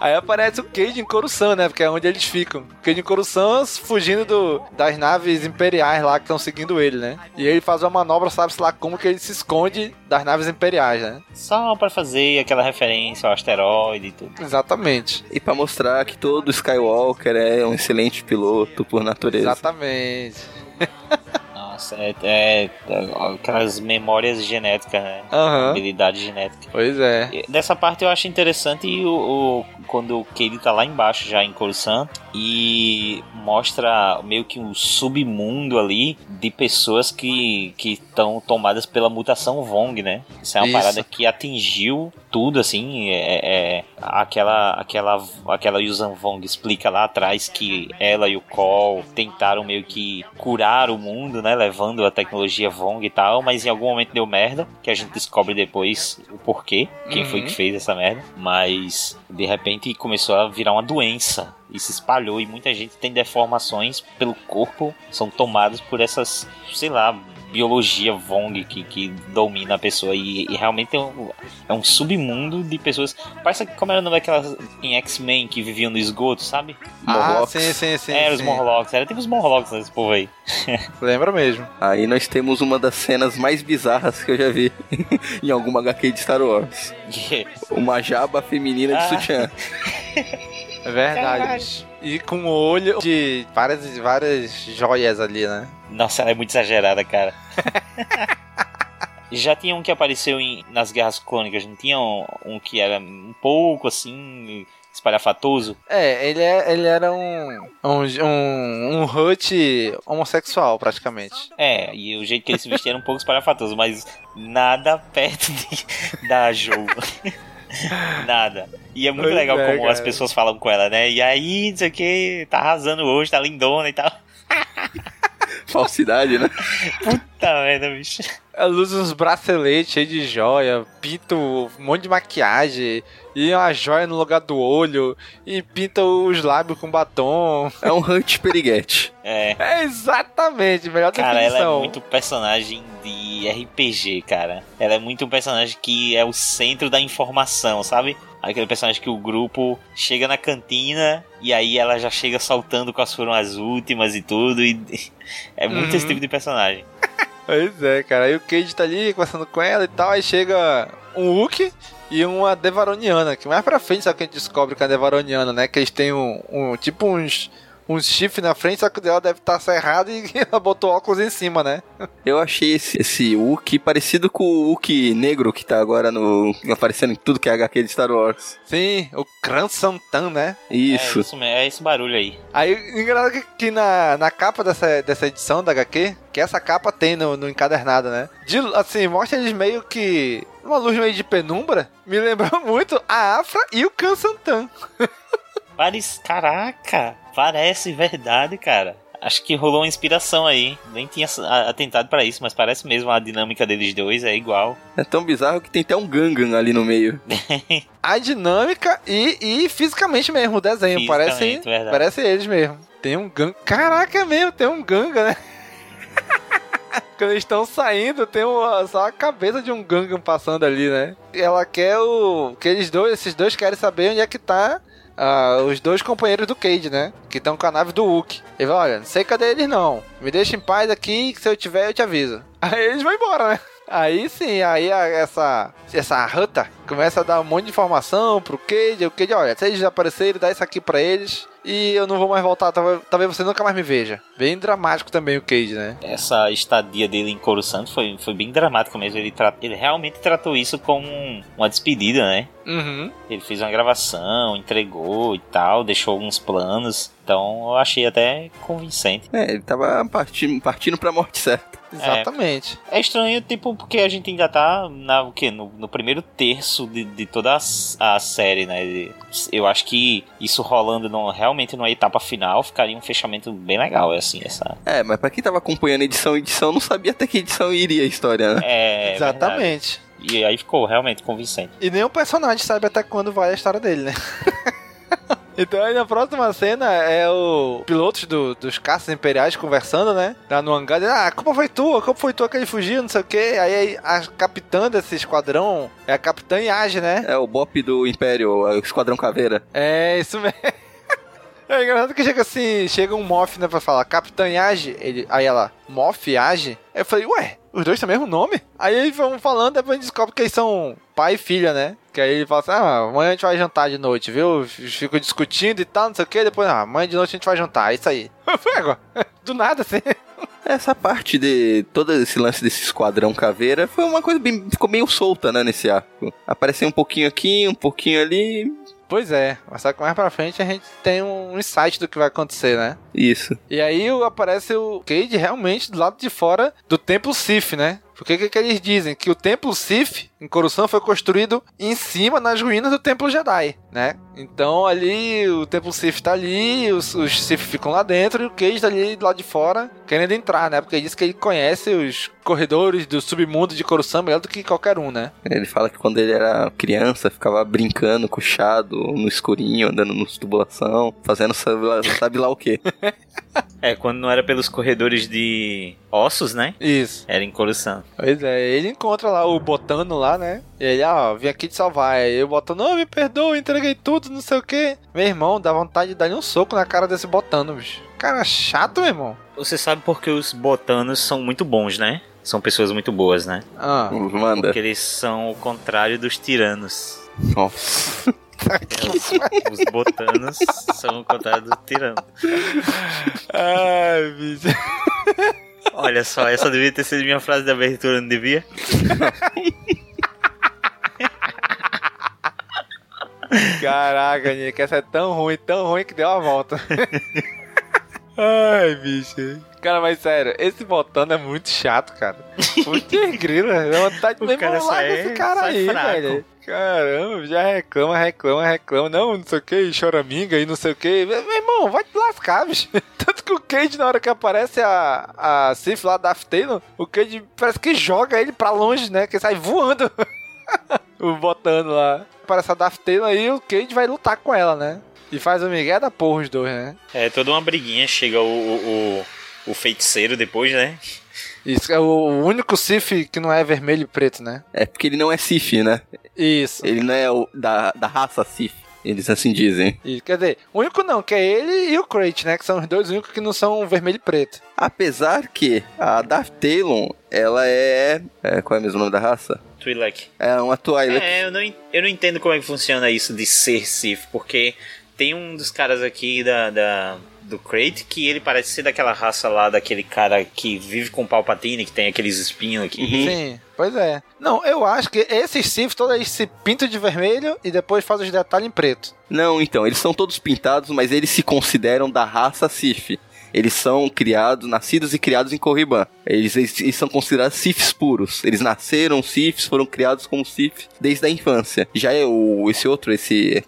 Aí aparece o Cade em Coruscant, né? Porque é onde eles ficam. Cade em Coruscant fugindo do, das naves imperiais lá que estão seguindo ele, né? E ele faz uma manobra, sabe-se lá como que ele se esconde das naves imperiais, né? Só pra fazer aquela referência ao asteroide e tudo. Exatamente. E pra mostrar que todo Skywalker é um excelente piloto por natureza. Exatamente. Nossa, é, é- é aquelas memórias genéticas, né? Aham. Habilidade genética. Pois é. Dessa parte eu acho interessante o, o- quando o Cade tá lá embaixo já em Coruscant e mostra meio que um submundo ali de pessoas que que estão tomadas pela mutação Vong, né? Isso é uma Isso. parada que atingiu tudo assim, é, é- aquela aquela aquela Yuuzhan Vong explica lá atrás que ela e o Cole tentaram meio que curar o mundo, né, levando a tecnologia Vong e tal, mas em algum momento deu merda, que a gente descobre depois o porquê, quem foi Uhum. que fez essa merda, mas de repente começou a virar uma doença e se espalhou e muita gente tem deformações pelo corpo, são tomados por essas, sei lá, biologia Vong que, que domina a pessoa e, e realmente é um, é um submundo de pessoas. Parece que como era o nome daquelas em X-Men que viviam no esgoto, sabe? Ah, Morlocks. sim, sim, sim. Era os sim. Morlocks, era tipo os Morlocks desse povo aí. Lembra mesmo. Aí nós temos uma das cenas mais bizarras que eu já vi em alguma HQ de Star Wars. Uma jaba feminina de Ah. sutiã. É verdade. E com o olho de várias, várias joias ali, né? Nossa, ela é muito exagerada, cara. Já tinha um que apareceu em, nas Guerras Clônicas, não tinha um, um que era um pouco assim, espalhafatoso? É, ele, é, ele era um, um, um, um Hut homossexual, praticamente. É, e o jeito que ele se vestia era um pouco espalhafatoso, mas nada perto de, da Joe. nada. E é muito Pois legal é, como cara. as pessoas falam com ela, né? E aí, não sei o que, tá arrasando hoje, tá lindona e tal. Falsidade, né? Puta merda, bicho. Ela usa uns braceletes cheios de joia, pinta um monte de maquiagem, e uma joia no lugar do olho, e pinta os lábios com batom. É um Hunt Periguete. É. É exatamente, melhor Cara, definição. ela é muito personagem de RPG, cara. Ela é muito um personagem que é o centro da informação, sabe? Aquele personagem que o grupo chega na cantina e aí ela já chega soltando quais foram as últimas e tudo. E é muito Uhum. esse tipo de personagem. Pois é, cara. Aí o Cage tá ali conversando com ela e tal. Aí chega um Wookie e uma Devaroniana. Que mais pra frente sabe que a gente descobre que é a Devaroniana, né? Que eles têm um, um- tipo uns, uns chifres na frente, só que o dela deve estar cerrado e ela botou óculos em cima, né? Eu achei esse, esse Wookie parecido com o Wookie negro que tá agora no. aparecendo em tudo que é HQ de Star Wars. Sim, o Kran Santan, né? Isso. É, isso mesmo, é esse barulho aí. Aí, engraçado que, que na, na capa dessa, dessa edição da HQ, que essa capa tem no, no encadernado, né? De, assim, mostra eles meio que. Uma luz meio de penumbra. Me lembrou muito a Afra e o Khan Santan. Parece. Caraca! Parece verdade, cara. Acho que rolou uma inspiração aí. Nem tinha atentado pra isso, mas parece mesmo a dinâmica deles dois é igual. É tão bizarro que tem até um Gangan ali no meio. A dinâmica e, e fisicamente mesmo, o desenho. Parece, parece eles mesmo. Tem um ganga. Caraca, é mesmo, tem um ganga, né? Quando eles estão saindo, tem uma, só a cabeça de um Gangan passando ali, né? Ela quer o. Que eles dois, esses dois querem saber onde é que tá ah, os dois companheiros do Cade, né? Que estão com a nave do Hulk. Ele fala, olha, não sei cadê eles não. Me deixa em paz aqui, que se eu tiver eu te aviso. Aí eles vão embora, né? Aí sim, aí essa, essa rata começa a dar um monte de informação pro Cade. O Cade, olha, se eles desaparecerem, dá isso aqui pra eles. E eu não vou mais voltar, talvez, talvez você nunca mais me veja. Bem dramático também o Cade, né? Essa estadia dele em Coruscant foi, foi bem dramático mesmo. Ele, tra- ele realmente tratou isso como um- uma despedida, né? Uhum. Ele fez uma gravação, entregou e tal, deixou alguns planos. Então eu achei até convincente. É, ele tava partindo, partindo pra morte certa. Exatamente. É estranho, tipo, porque a gente ainda tá na, o quê? No, no primeiro terço de, de toda a, a série, né? E Eu acho que isso rolando no- realmente numa etapa final ficaria um fechamento bem legal, assim, essa... É, mas pra quem tava acompanhando edição edição, não sabia até que edição iria a história, né? É, Exatamente. verdade. E aí ficou realmente convincente. E nem o personagem sabe até quando vai a história dele, né? Então aí na próxima cena é o pilotos do- dos caças imperiais conversando, né? Lá no hangar, dizendo, ah, a culpa foi tua, a culpa foi tua que ele fugiu, não sei o quê. Aí a capitã desse esquadrão é a capitã Yage, né? É o Bop do Império, o Esquadrão Caveira. É, isso mesmo. É engraçado que chega assim, chega um Moff, né, pra falar Capitã Yage, ele, aí ela, Moff Yage? Aí eu falei, ué, os dois têm o mesmo nome? Aí eles vão falando, depois a gente descobre que eles são pai e filha, né? Que aí ele fala assim, ah, amanhã a gente vai jantar de noite, viu? Ficam discutindo e tal, não sei o que, depois, ah, amanhã de noite a gente vai jantar, é isso aí. Eu falei, agora, do nada, assim. Essa parte de todo esse lance desse esquadrão caveira foi uma coisa bem. ficou meio solta, né, nesse arco. Apareceu um pouquinho aqui, um pouquinho ali. Pois é, mas só que mais pra frente a gente tem um insight do que vai acontecer, né? Isso. E aí aparece o Cade realmente do lado de fora do Templo Sith, né? Porque o que, que eles dizem? Que o Templo Sith em Coruscant foi construído em cima, nas ruínas do Templo Jedi, né? Então ali o Templo Sith tá ali, os, os Sith ficam lá dentro e o Cade tá ali do lado de fora querendo entrar, né? Porque ele diz que ele conhece os corredores do submundo de Coruscant melhor do que qualquer um, né? Ele fala que quando ele era criança, ficava brincando com o chado no escurinho, andando nos tubulação, fazendo sabe lá, sabe lá o quê. É, quando não era pelos corredores de ossos, né? Isso. Era em Coruscant. Pois é, ele encontra lá o Botano lá, né? E ele, ah, vim aqui te salvar. Aí o Botano, não, me perdoa, entreguei tudo, não sei o que. Meu irmão, dá vontade de dar um soco na cara desse Botano, bicho. Cara chato, meu irmão. Você sabe porque os botanos são muito bons, né? São pessoas muito boas, né? Ah, Manda. Porque eles são o contrário dos tiranos. Nossa. Os, os botanos são o contrário dos tiranos. Ai, bicho. Olha só, essa devia ter sido minha frase de abertura, não devia? Caraca, Nick, essa é tão ruim, tão ruim que deu a volta. Ai, bicho. Cara, mas sério, esse Botano é muito chato, cara. Putz grila, dá vontade de irmão, larga sai- esse cara aí, fraco. velho. Caramba, já reclama, reclama, reclama. Não, não sei o que, choraminga e não sei o que. Meu irmão, vai te lascar, bicho. Tanto que o Cade, na hora que aparece a, a Sif lá da Taylor, o Cade parece que joga ele pra longe, né? Que sai voando. o botando lá. Aparece a Daft Taylor aí o Cade vai lutar com ela, né? E faz o Miguel da porra os dois, né? É, toda uma briguinha. Chega o, o, o, o feiticeiro depois, né? Isso, é o único Sif que não é vermelho e preto, né? É porque ele não é Sif, né? Isso. Ele não é o, da, da raça Sif. Eles assim dizem. E, quer dizer, o único não, que é ele e o Crate, né? Que são os dois únicos que não são vermelho e preto. Apesar que a Darth Talon, ela é... é. Qual é o mesmo nome da raça? Twi'lek. É uma Twi'lek. É, eu não, eu não entendo como é que funciona isso de ser Sith, porque tem um dos caras aqui da, da do Crate, que ele parece ser daquela raça lá, daquele cara que vive com Palpatine, que tem aqueles espinhos aqui. Uhum. Sim, pois é. Não, eu acho que esses Sith, todos eles se pintam de vermelho e depois fazem os detalhes em preto. Não, então, eles são todos pintados, mas eles se consideram da raça Sith. Eles são criados, nascidos e criados em Corriban. Eles, eles, eles, são considerados Siths puros. Eles nasceram Siths, foram criados como Sith desde a infância. Já é o esse outro, esse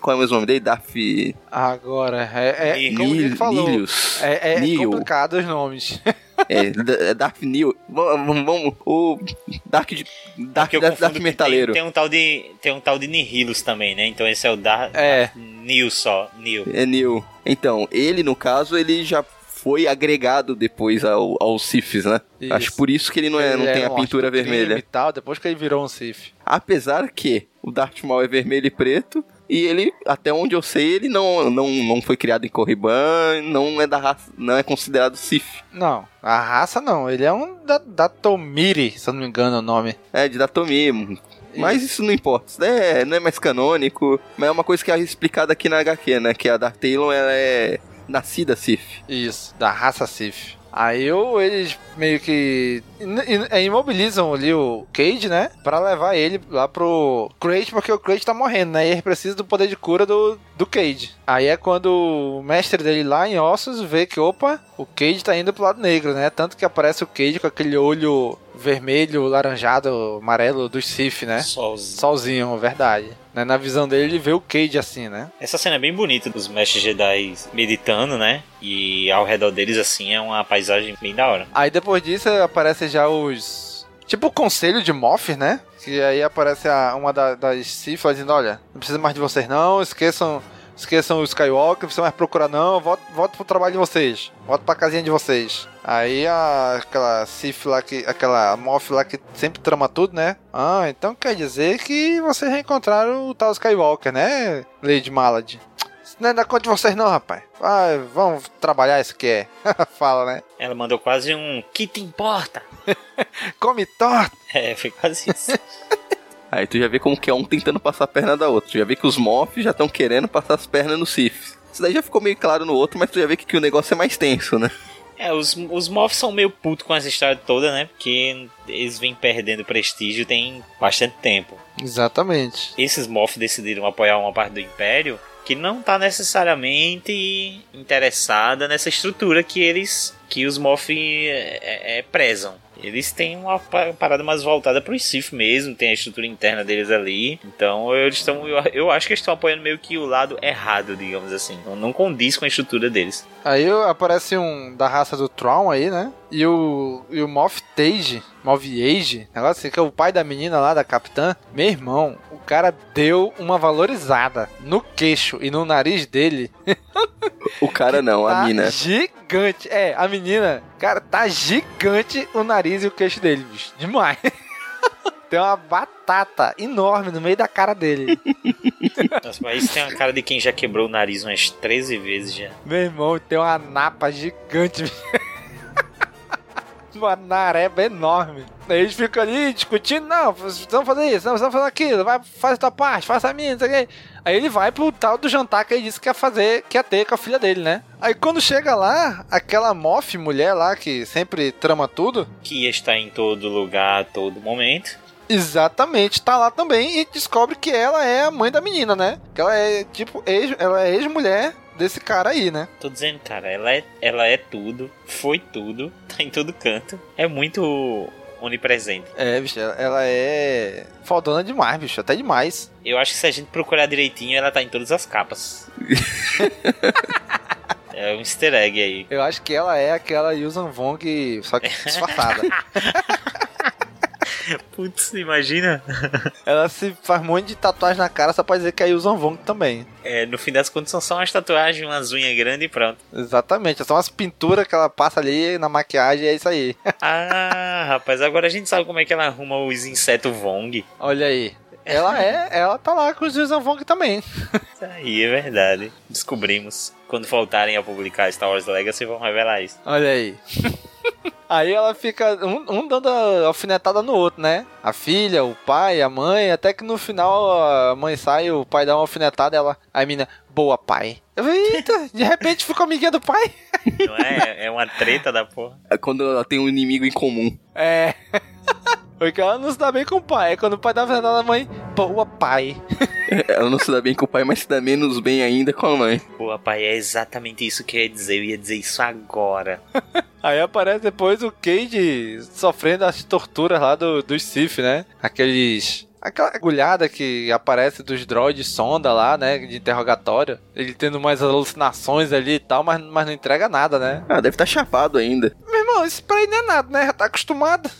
qual é o mesmo nome dele? Daf Agora é, é como ele falou. Nilius. É, é complicado os nomes. É, Dark New. Vamos, o Dark, Dark, Dark, Dark Metaleiro. Tem, tem, um tal de, tem um tal de Nihilus também, né? Então esse é o Dark, é. New só, New. É New. Então, ele no caso, ele já foi agregado depois ao, aos Siths, né? Isso. Acho por isso que ele não, é, ele não tem a pintura vermelha. E tal, depois que ele virou um Sith. Apesar que o Darth Maul é vermelho e preto, e ele, até onde eu sei, ele não, não, não foi criado em Corriban, não é da raça, não é considerado Sith. Não, a raça não, ele é um da, Datomiri, se eu não me engano o nome. É, de Datomiri. Mas isso não importa, isso é, não é mais canônico, mas é uma coisa que é explicada aqui na HQ, né? Que a Darth Talon, ela é nascida Sith. Isso, da raça Sith. Aí eu, eles meio que é, imobilizam ali o Cage, né? Pra levar ele lá pro Crate, porque o Crate tá morrendo, né? E ele precisa do poder de cura do, do Cage. Aí é quando o mestre dele lá em Ossos vê que, opa, o Cage tá indo pro lado negro, né? Tanto que aparece o Cage com aquele olho vermelho, laranjado, amarelo do Sif, né? Solzinho. Solzinho, verdade. Né? Na visão dele, ele vê o Cade assim, né? Essa cena é bem bonita dos mestres Jedi meditando, né? E ao redor deles, assim, é uma paisagem bem da hora. Aí depois disso aparece já os. Tipo o conselho de Moff, né? Que aí aparece a, uma da, das Sith dizendo: Olha, não precisa mais de vocês, não, esqueçam esqueçam o Skywalker, não precisa mais procurar não, volta, volta pro trabalho de vocês, volta pra casinha de vocês. Aí a, aquela Sif lá, que, aquela Moff lá que sempre trama tudo, né? Ah, então quer dizer que vocês reencontraram o tal Skywalker, né, Lady Malad? Isso não é da conta de vocês não, rapaz. Ah, vamos trabalhar isso que é. Fala, né? Ela mandou quase um que te importa? Come torta. É, foi quase isso. Aí tu já vê como que é um tentando passar a perna da outra. Tu já vê que os Moff já estão querendo passar as pernas no Sif. Isso daí já ficou meio claro no outro, mas tu já vê que, que o negócio é mais tenso, né? É, os, os Moff são meio putos com essa história toda, né? Porque eles vêm perdendo prestígio tem bastante tempo. Exatamente. Esses Moff decidiram apoiar uma parte do Império que não está necessariamente interessada nessa estrutura que eles que os Moff é, é, é prezam. Eles têm uma parada mais voltada para os Sith mesmo, tem a estrutura interna deles ali. Então eles estão. Eu, eu, acho que eles estão apoiando meio que o lado errado, digamos assim. Não condiz com a estrutura deles. Aí aparece um da raça do Tron aí, né? E o, e o Moff Tage, Moff Age, negócio assim, que é o pai da menina lá, da capitã. Meu irmão, o cara deu uma valorizada no queixo e no nariz dele. O cara não, tá a mina. Gigante. É, a menina, cara, tá gigante o nariz e o queixo dele, bicho. Demais. tem uma batata enorme no meio da cara dele. Nossa, mas isso tem uma cara de quem já quebrou o nariz umas 13 vezes já. Meu irmão, tem uma napa gigante. Uma nareba enorme. Aí eles ficam ali discutindo, não, vamos fazer isso, não, vamos fazer aquilo, vai, faz a tua parte, faça a minha, não sei o que. Aí ele vai pro tal do jantar que ele disse que ia fazer, que ia ter com a filha dele, né? Aí quando chega lá, aquela mof mulher lá que sempre trama tudo. Que está em todo lugar, a todo momento. Exatamente, tá lá também e descobre que ela é a mãe da menina, né? Que ela é tipo, ex, ela é ex-mulher desse cara aí, né? Tô dizendo, cara, ela é, ela é tudo, foi tudo, tá em todo canto. É muito onipresente. É, bicho, ela é fodona demais, bicho, até demais. Eu acho que se a gente procurar direitinho, ela tá em todas as capas. é um easter egg aí. Eu acho que ela é aquela Yusan Vong, só que disfarçada. Putz, imagina. Ela se faz um monte de tatuagem na cara, só pode dizer que é Yusan Vong também. É, no fim das contas são só umas tatuagens, umas unhas grandes e pronto. Exatamente, são umas pinturas que ela passa ali na maquiagem e é isso aí. ah, rapaz, agora a gente sabe como é que ela arruma os insetos Vong. Olha aí. Ela é, ela tá lá com os Yusan Vong também. Isso aí é verdade. Descobrimos. Quando voltarem a publicar Star Wars Legacy, vão revelar isso. Olha aí. Aí ela fica um, um, dando a alfinetada no outro, né? A filha, o pai, a mãe, até que no final a mãe sai, o pai dá uma alfinetada, ela, a menina, boa pai. Eu falei, eita, de repente ficou amiguinha do pai. Não é? É uma treta da porra. É quando ela tem um inimigo em comum. É. Porque ela não se dá bem com o pai. É quando o pai dá alfinetada na mãe, boa pai. ela não se dá bem com o pai, mas se dá menos bem ainda com a mãe. Boa pai, é exatamente isso que eu ia dizer. Eu ia dizer isso agora. Aí aparece depois o Cade sofrendo as torturas lá do, dos Sith, né? Aqueles aquela agulhada que aparece dos droids sonda lá, né, de interrogatório. Ele tendo mais alucinações ali e tal, mas, mas não entrega nada, né? Ah, deve estar tá chapado ainda. Meu irmão, isso pra ele não é nada, né? Já tá acostumado.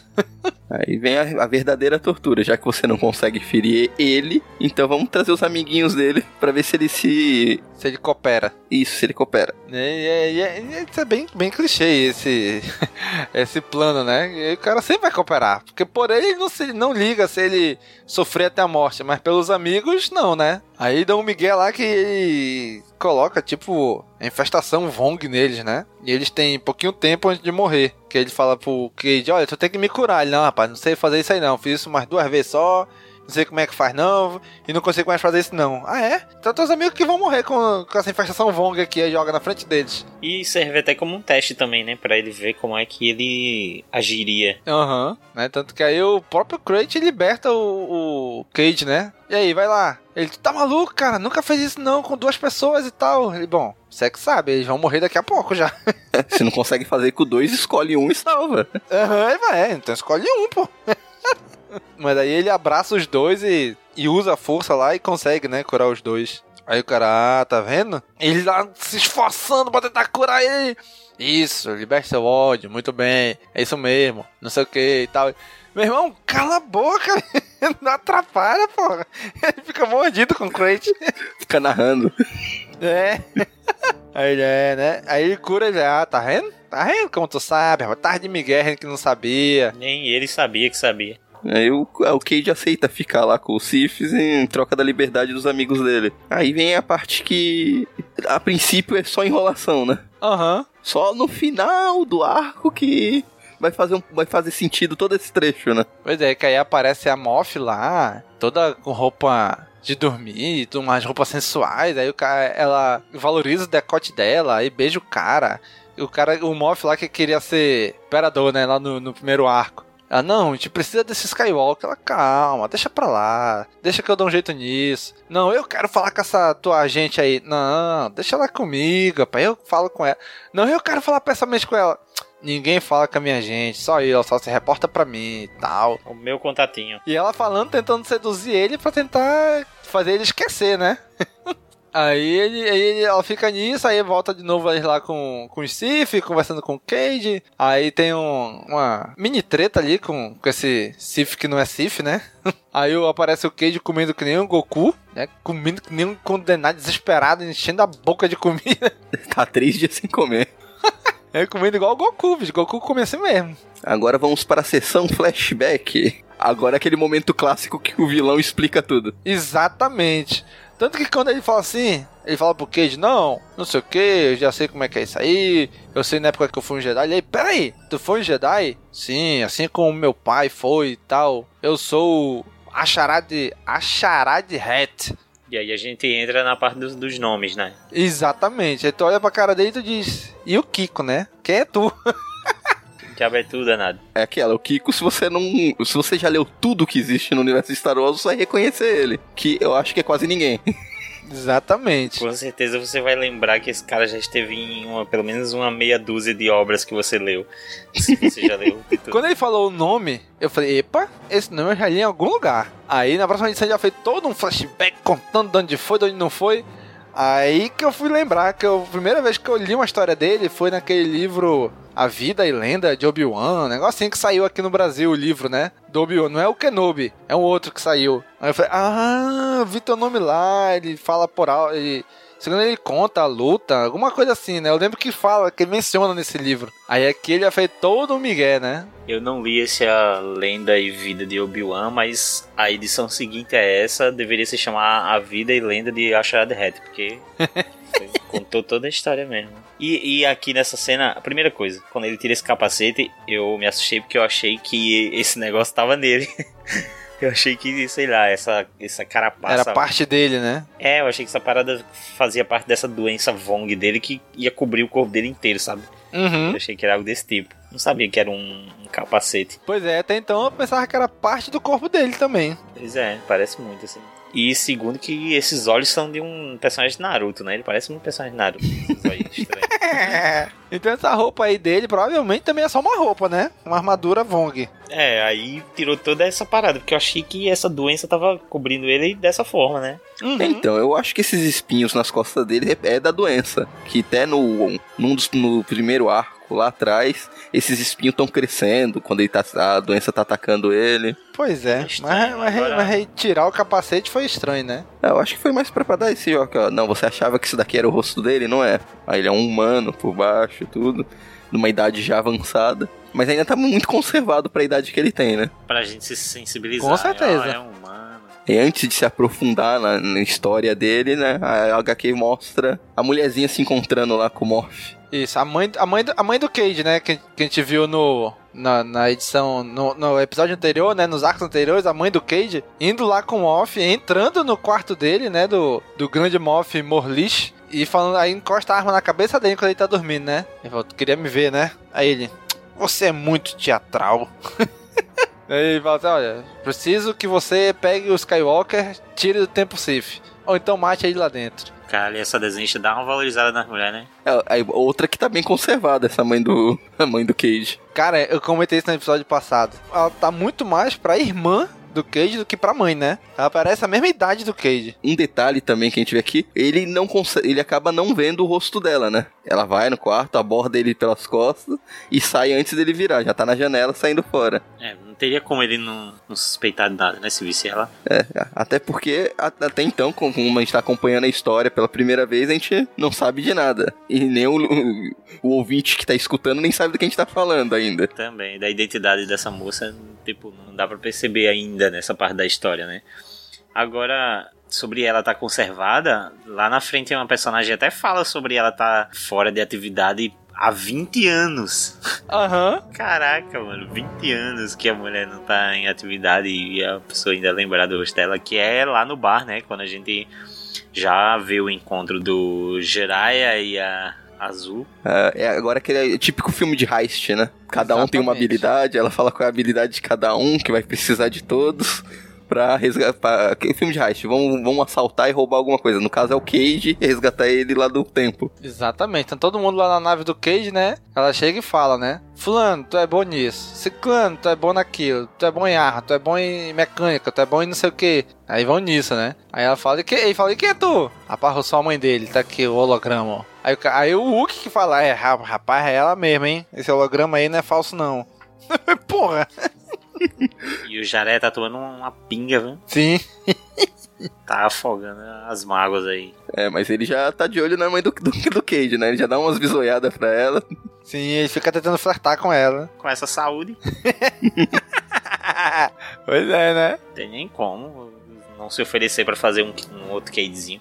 Aí vem a, a, verdadeira tortura, já que você não consegue ferir ele, então vamos trazer os amiguinhos dele para ver se ele se. Se ele coopera. Isso, se ele coopera. É, é, é, isso é bem, bem clichê esse, esse plano, né? E o cara sempre vai cooperar. Porque por ele não, se, não liga se ele sofrer até a morte, mas pelos amigos, não, né? Aí dá um Miguel lá que ele coloca, tipo, a infestação Vong neles, né? E eles têm pouquinho tempo antes de morrer. Que ele fala pro Cade, olha, tu tem que me curar. Ele, não, rapaz, não sei fazer isso aí não. Fiz isso mais duas vezes só não sei como é que faz não, e não consigo mais fazer isso não. Ah, é? Então teus amigos que vão morrer com, com essa infestação Vong aqui, aí joga na frente deles. E serve até como um teste também, né, pra ele ver como é que ele agiria. Aham, uhum, né, tanto que aí o próprio Crate liberta o, o Cage, né, e aí, vai lá. Ele, tu tá maluco, cara? Nunca fez isso não com duas pessoas e tal. Ele, bom, você que sabe, eles vão morrer daqui a pouco já. Se não consegue fazer com dois, escolhe um e salva. Aham, uhum, vai, então escolhe um, pô. Mas aí ele abraça os dois e, e usa a força lá e consegue, né, curar os dois. Aí o cara, ah, tá vendo? Ele lá se esforçando pra tentar curar ele. Isso, liberte seu ódio, muito bem. É isso mesmo, não sei o que e tal. Meu irmão, cala a boca, não atrapalha, porra. Ele fica mordido com o crate. Fica narrando. É. Aí ele é, né? Aí ele cura ele, ah, tá vendo? Tá vendo como tu sabe? Tarde de Miguel que não sabia. Nem ele sabia que sabia. Aí o, o Cade aceita ficar lá com o Sifis em troca da liberdade dos amigos dele. Aí vem a parte que, a princípio, é só enrolação, né? Aham. Uhum. Só no final do arco que vai fazer, um, vai fazer sentido todo esse trecho, né? Pois é, que aí aparece a Moff lá, toda com roupa de dormir, umas roupas sensuais, aí o cara, ela valoriza o decote dela, aí beija o cara. O cara, o Moff lá que queria ser imperador, né, lá no, no primeiro arco. Ela, não, a gente precisa desse Skywalker. Ela, calma, deixa pra lá. Deixa que eu dou um jeito nisso. Não, eu quero falar com essa tua agente aí. Não, deixa ela comigo, pai. Eu falo com ela. Não, eu quero falar pessoalmente com ela. Ninguém fala com a minha gente, só eu, só se reporta pra mim e tal. O meu contatinho. E ela falando, tentando seduzir ele pra tentar fazer ele esquecer, né? Aí, ele, aí ela fica nisso, aí volta de novo lá com, com o Sif, conversando com o Cade. Aí tem um, uma mini treta ali com, com esse Sif que não é Sif, né? Aí aparece o Cade comendo que nem um Goku, né? Comendo que nem um condenado desesperado, enchendo a boca de comida. tá três dias sem comer. É comendo igual o Goku, bicho. Goku come assim mesmo. Agora vamos para a sessão flashback. Agora é aquele momento clássico que o vilão explica tudo. Exatamente. Tanto que quando ele fala assim, ele fala pro Cage, não, não sei o que, eu já sei como é que é isso aí, eu sei na época que eu fui um Jedi. Ele aí, peraí, tu foi um Jedi? Sim, assim como meu pai foi e tal. Eu sou Acharad, Acharad Hat. E aí a gente entra na parte dos, dos nomes, né? Exatamente. Aí tu olha pra cara dele e tu diz, e o Kiko, né? Quem é tu? é tudo danado. É aquela, o Kiko, se você não. Se você já leu tudo que existe no universo Star Wars, você vai reconhecer ele. Que eu acho que é quase ninguém. Exatamente. Com certeza você vai lembrar que esse cara já esteve em uma, pelo menos uma meia dúzia de obras que você leu. Se você já leu. Quando ele falou o nome, eu falei, epa, esse nome eu já li em algum lugar. Aí na próxima edição já fez todo um flashback contando de onde foi, de onde não foi. Aí que eu fui lembrar que eu, a primeira vez que eu li uma história dele foi naquele livro A Vida e Lenda de Obi-Wan, um negocinho que saiu aqui no Brasil, o livro, né? Do Obi-Wan, não é o Kenobi, é um outro que saiu. Aí eu falei, ah, vi teu nome lá, ele fala por alto, ele... Segundo ele conta a luta, alguma coisa assim, né? Eu lembro que fala, que ele menciona nesse livro. Aí aqui ele fez todo um migué, né? Eu não li esse A Lenda e Vida de Obi-Wan, mas a edição seguinte é essa, deveria se chamar A Vida e Lenda de Ashrad Hat, porque contou toda a história mesmo. E, e, aqui nessa cena, a primeira coisa, quando ele tira esse capacete, eu me assustei porque eu achei que esse negócio tava nele. Eu achei que, sei lá, essa, essa carapaça. Era parte dele, né? É, eu achei que essa parada fazia parte dessa doença Vong dele que ia cobrir o corpo dele inteiro, sabe? Uhum. Eu achei que era algo desse tipo. Não sabia que era um, um, capacete. Pois é, até então eu pensava que era parte do corpo dele também. Pois é, parece muito assim. E segundo que esses olhos são de um personagem de Naruto, né? Ele parece um personagem de Naruto. Estranhos. então essa roupa aí dele provavelmente também é só uma roupa, né? Uma armadura Vong. É, aí tirou toda essa parada, porque eu achei que essa doença tava cobrindo ele dessa forma, né? Uhum. Então, eu acho que esses espinhos nas costas dele é da doença. Que até no, num dos, no primeiro arco lá atrás, esses espinhos estão crescendo quando ele tá, a doença tá atacando ele. Pois é, mas, mas, mas tirar o capacete foi estranho, né? É, eu acho que foi mais pra, pra dar esse ó, ó, Não, você achava que isso daqui era o rosto dele, não é? Aí ele é um humano por baixo, tudo, numa idade já avançada. Mas ainda tá muito conservado pra idade que ele tem, né? Pra gente se sensibilizar. Com certeza. É um humano. E antes de se aprofundar na, na, história dele, né? A HQ mostra a mulherzinha se encontrando lá com o Morph. Isso, a mãe, a mãe, a mãe do Cage, né? Que, que a gente viu no, na, na edição, no, no, episódio anterior, né? Nos arcos anteriores, a mãe do Cage indo lá com o Moff, entrando no quarto dele, né? Do, do grande Moff Morlich. E falando, aí encosta a arma na cabeça dele quando ele tá dormindo, né? Ele falou, queria me ver, né? Aí ele, você é muito teatral. aí ele fala assim, olha, preciso que você pegue o Skywalker, tire do tempo Sith. Ou então mate ele lá dentro. Cara, essa desenhista dá uma valorizada na mulher, né? É, outra que tá bem conservada, essa mãe do. A mãe do Cage. Cara, eu comentei isso no episódio passado. Ela tá muito mais pra irmã do Cage do que pra mãe, né? Ela parece a mesma idade do Cage. Um detalhe também que a gente vê aqui, ele não consegue, ele acaba não vendo o rosto dela, né? Ela vai no quarto, aborda ele pelas costas e sai antes dele virar, já tá na janela saindo fora. É, teria como ele não, não suspeitar de nada, né, se visse ela. É, até porque até então, como a gente tá acompanhando a história pela primeira vez, a gente não sabe de nada. E nem o, o, o ouvinte que tá escutando nem sabe do que a gente tá falando ainda. Também, da identidade dessa moça, tipo, não dá para perceber ainda nessa parte da história, né? Agora, sobre ela estar tá conservada, lá na frente uma personagem até fala sobre ela estar tá fora de atividade há 20 anos. Aham. Uhum. Caraca, mano, 20 anos que a mulher não tá em atividade e a pessoa ainda lembrar do rosto dela, que é lá no bar, né? Quando a gente já vê o encontro do Jiraiya e a Azul. É, é agora aquele típico filme de heist, né? Cada Exatamente. um tem uma habilidade, ela fala qual é a habilidade de cada um, que vai precisar de todos pra resgatar. Filme de heist, vão, vão assaltar e roubar alguma coisa. No caso é o Cage resgatar ele lá do tempo. Exatamente. Então todo mundo lá na nave do Cage, né? Ela chega e fala, né? Fulano, tu é bom nisso. Ciclano, tu é bom naquilo. Tu é bom em arma, tu é bom em mecânica, tu é bom em não sei o que. Aí vão nisso, né? Aí ela fala, e que, ele fala, e quem é tu? Aparrou só a mãe dele, tá aqui o holograma, ó. Aí, aí o Hulk que fala, é, rapaz, é ela mesmo, hein? Esse holograma aí não é falso, não. Porra. E o Jaré tá tomando uma pinga, viu? Sim. Tá afogando as mágoas aí. É, mas ele já tá de olho na mãe do, do, do Cage, né? Ele já dá umas bisoiadas pra ela. Sim, ele fica tentando flertar com ela. Com essa saúde. pois é, né? Tem nem como não se oferecer para fazer um, um outro cadezinho.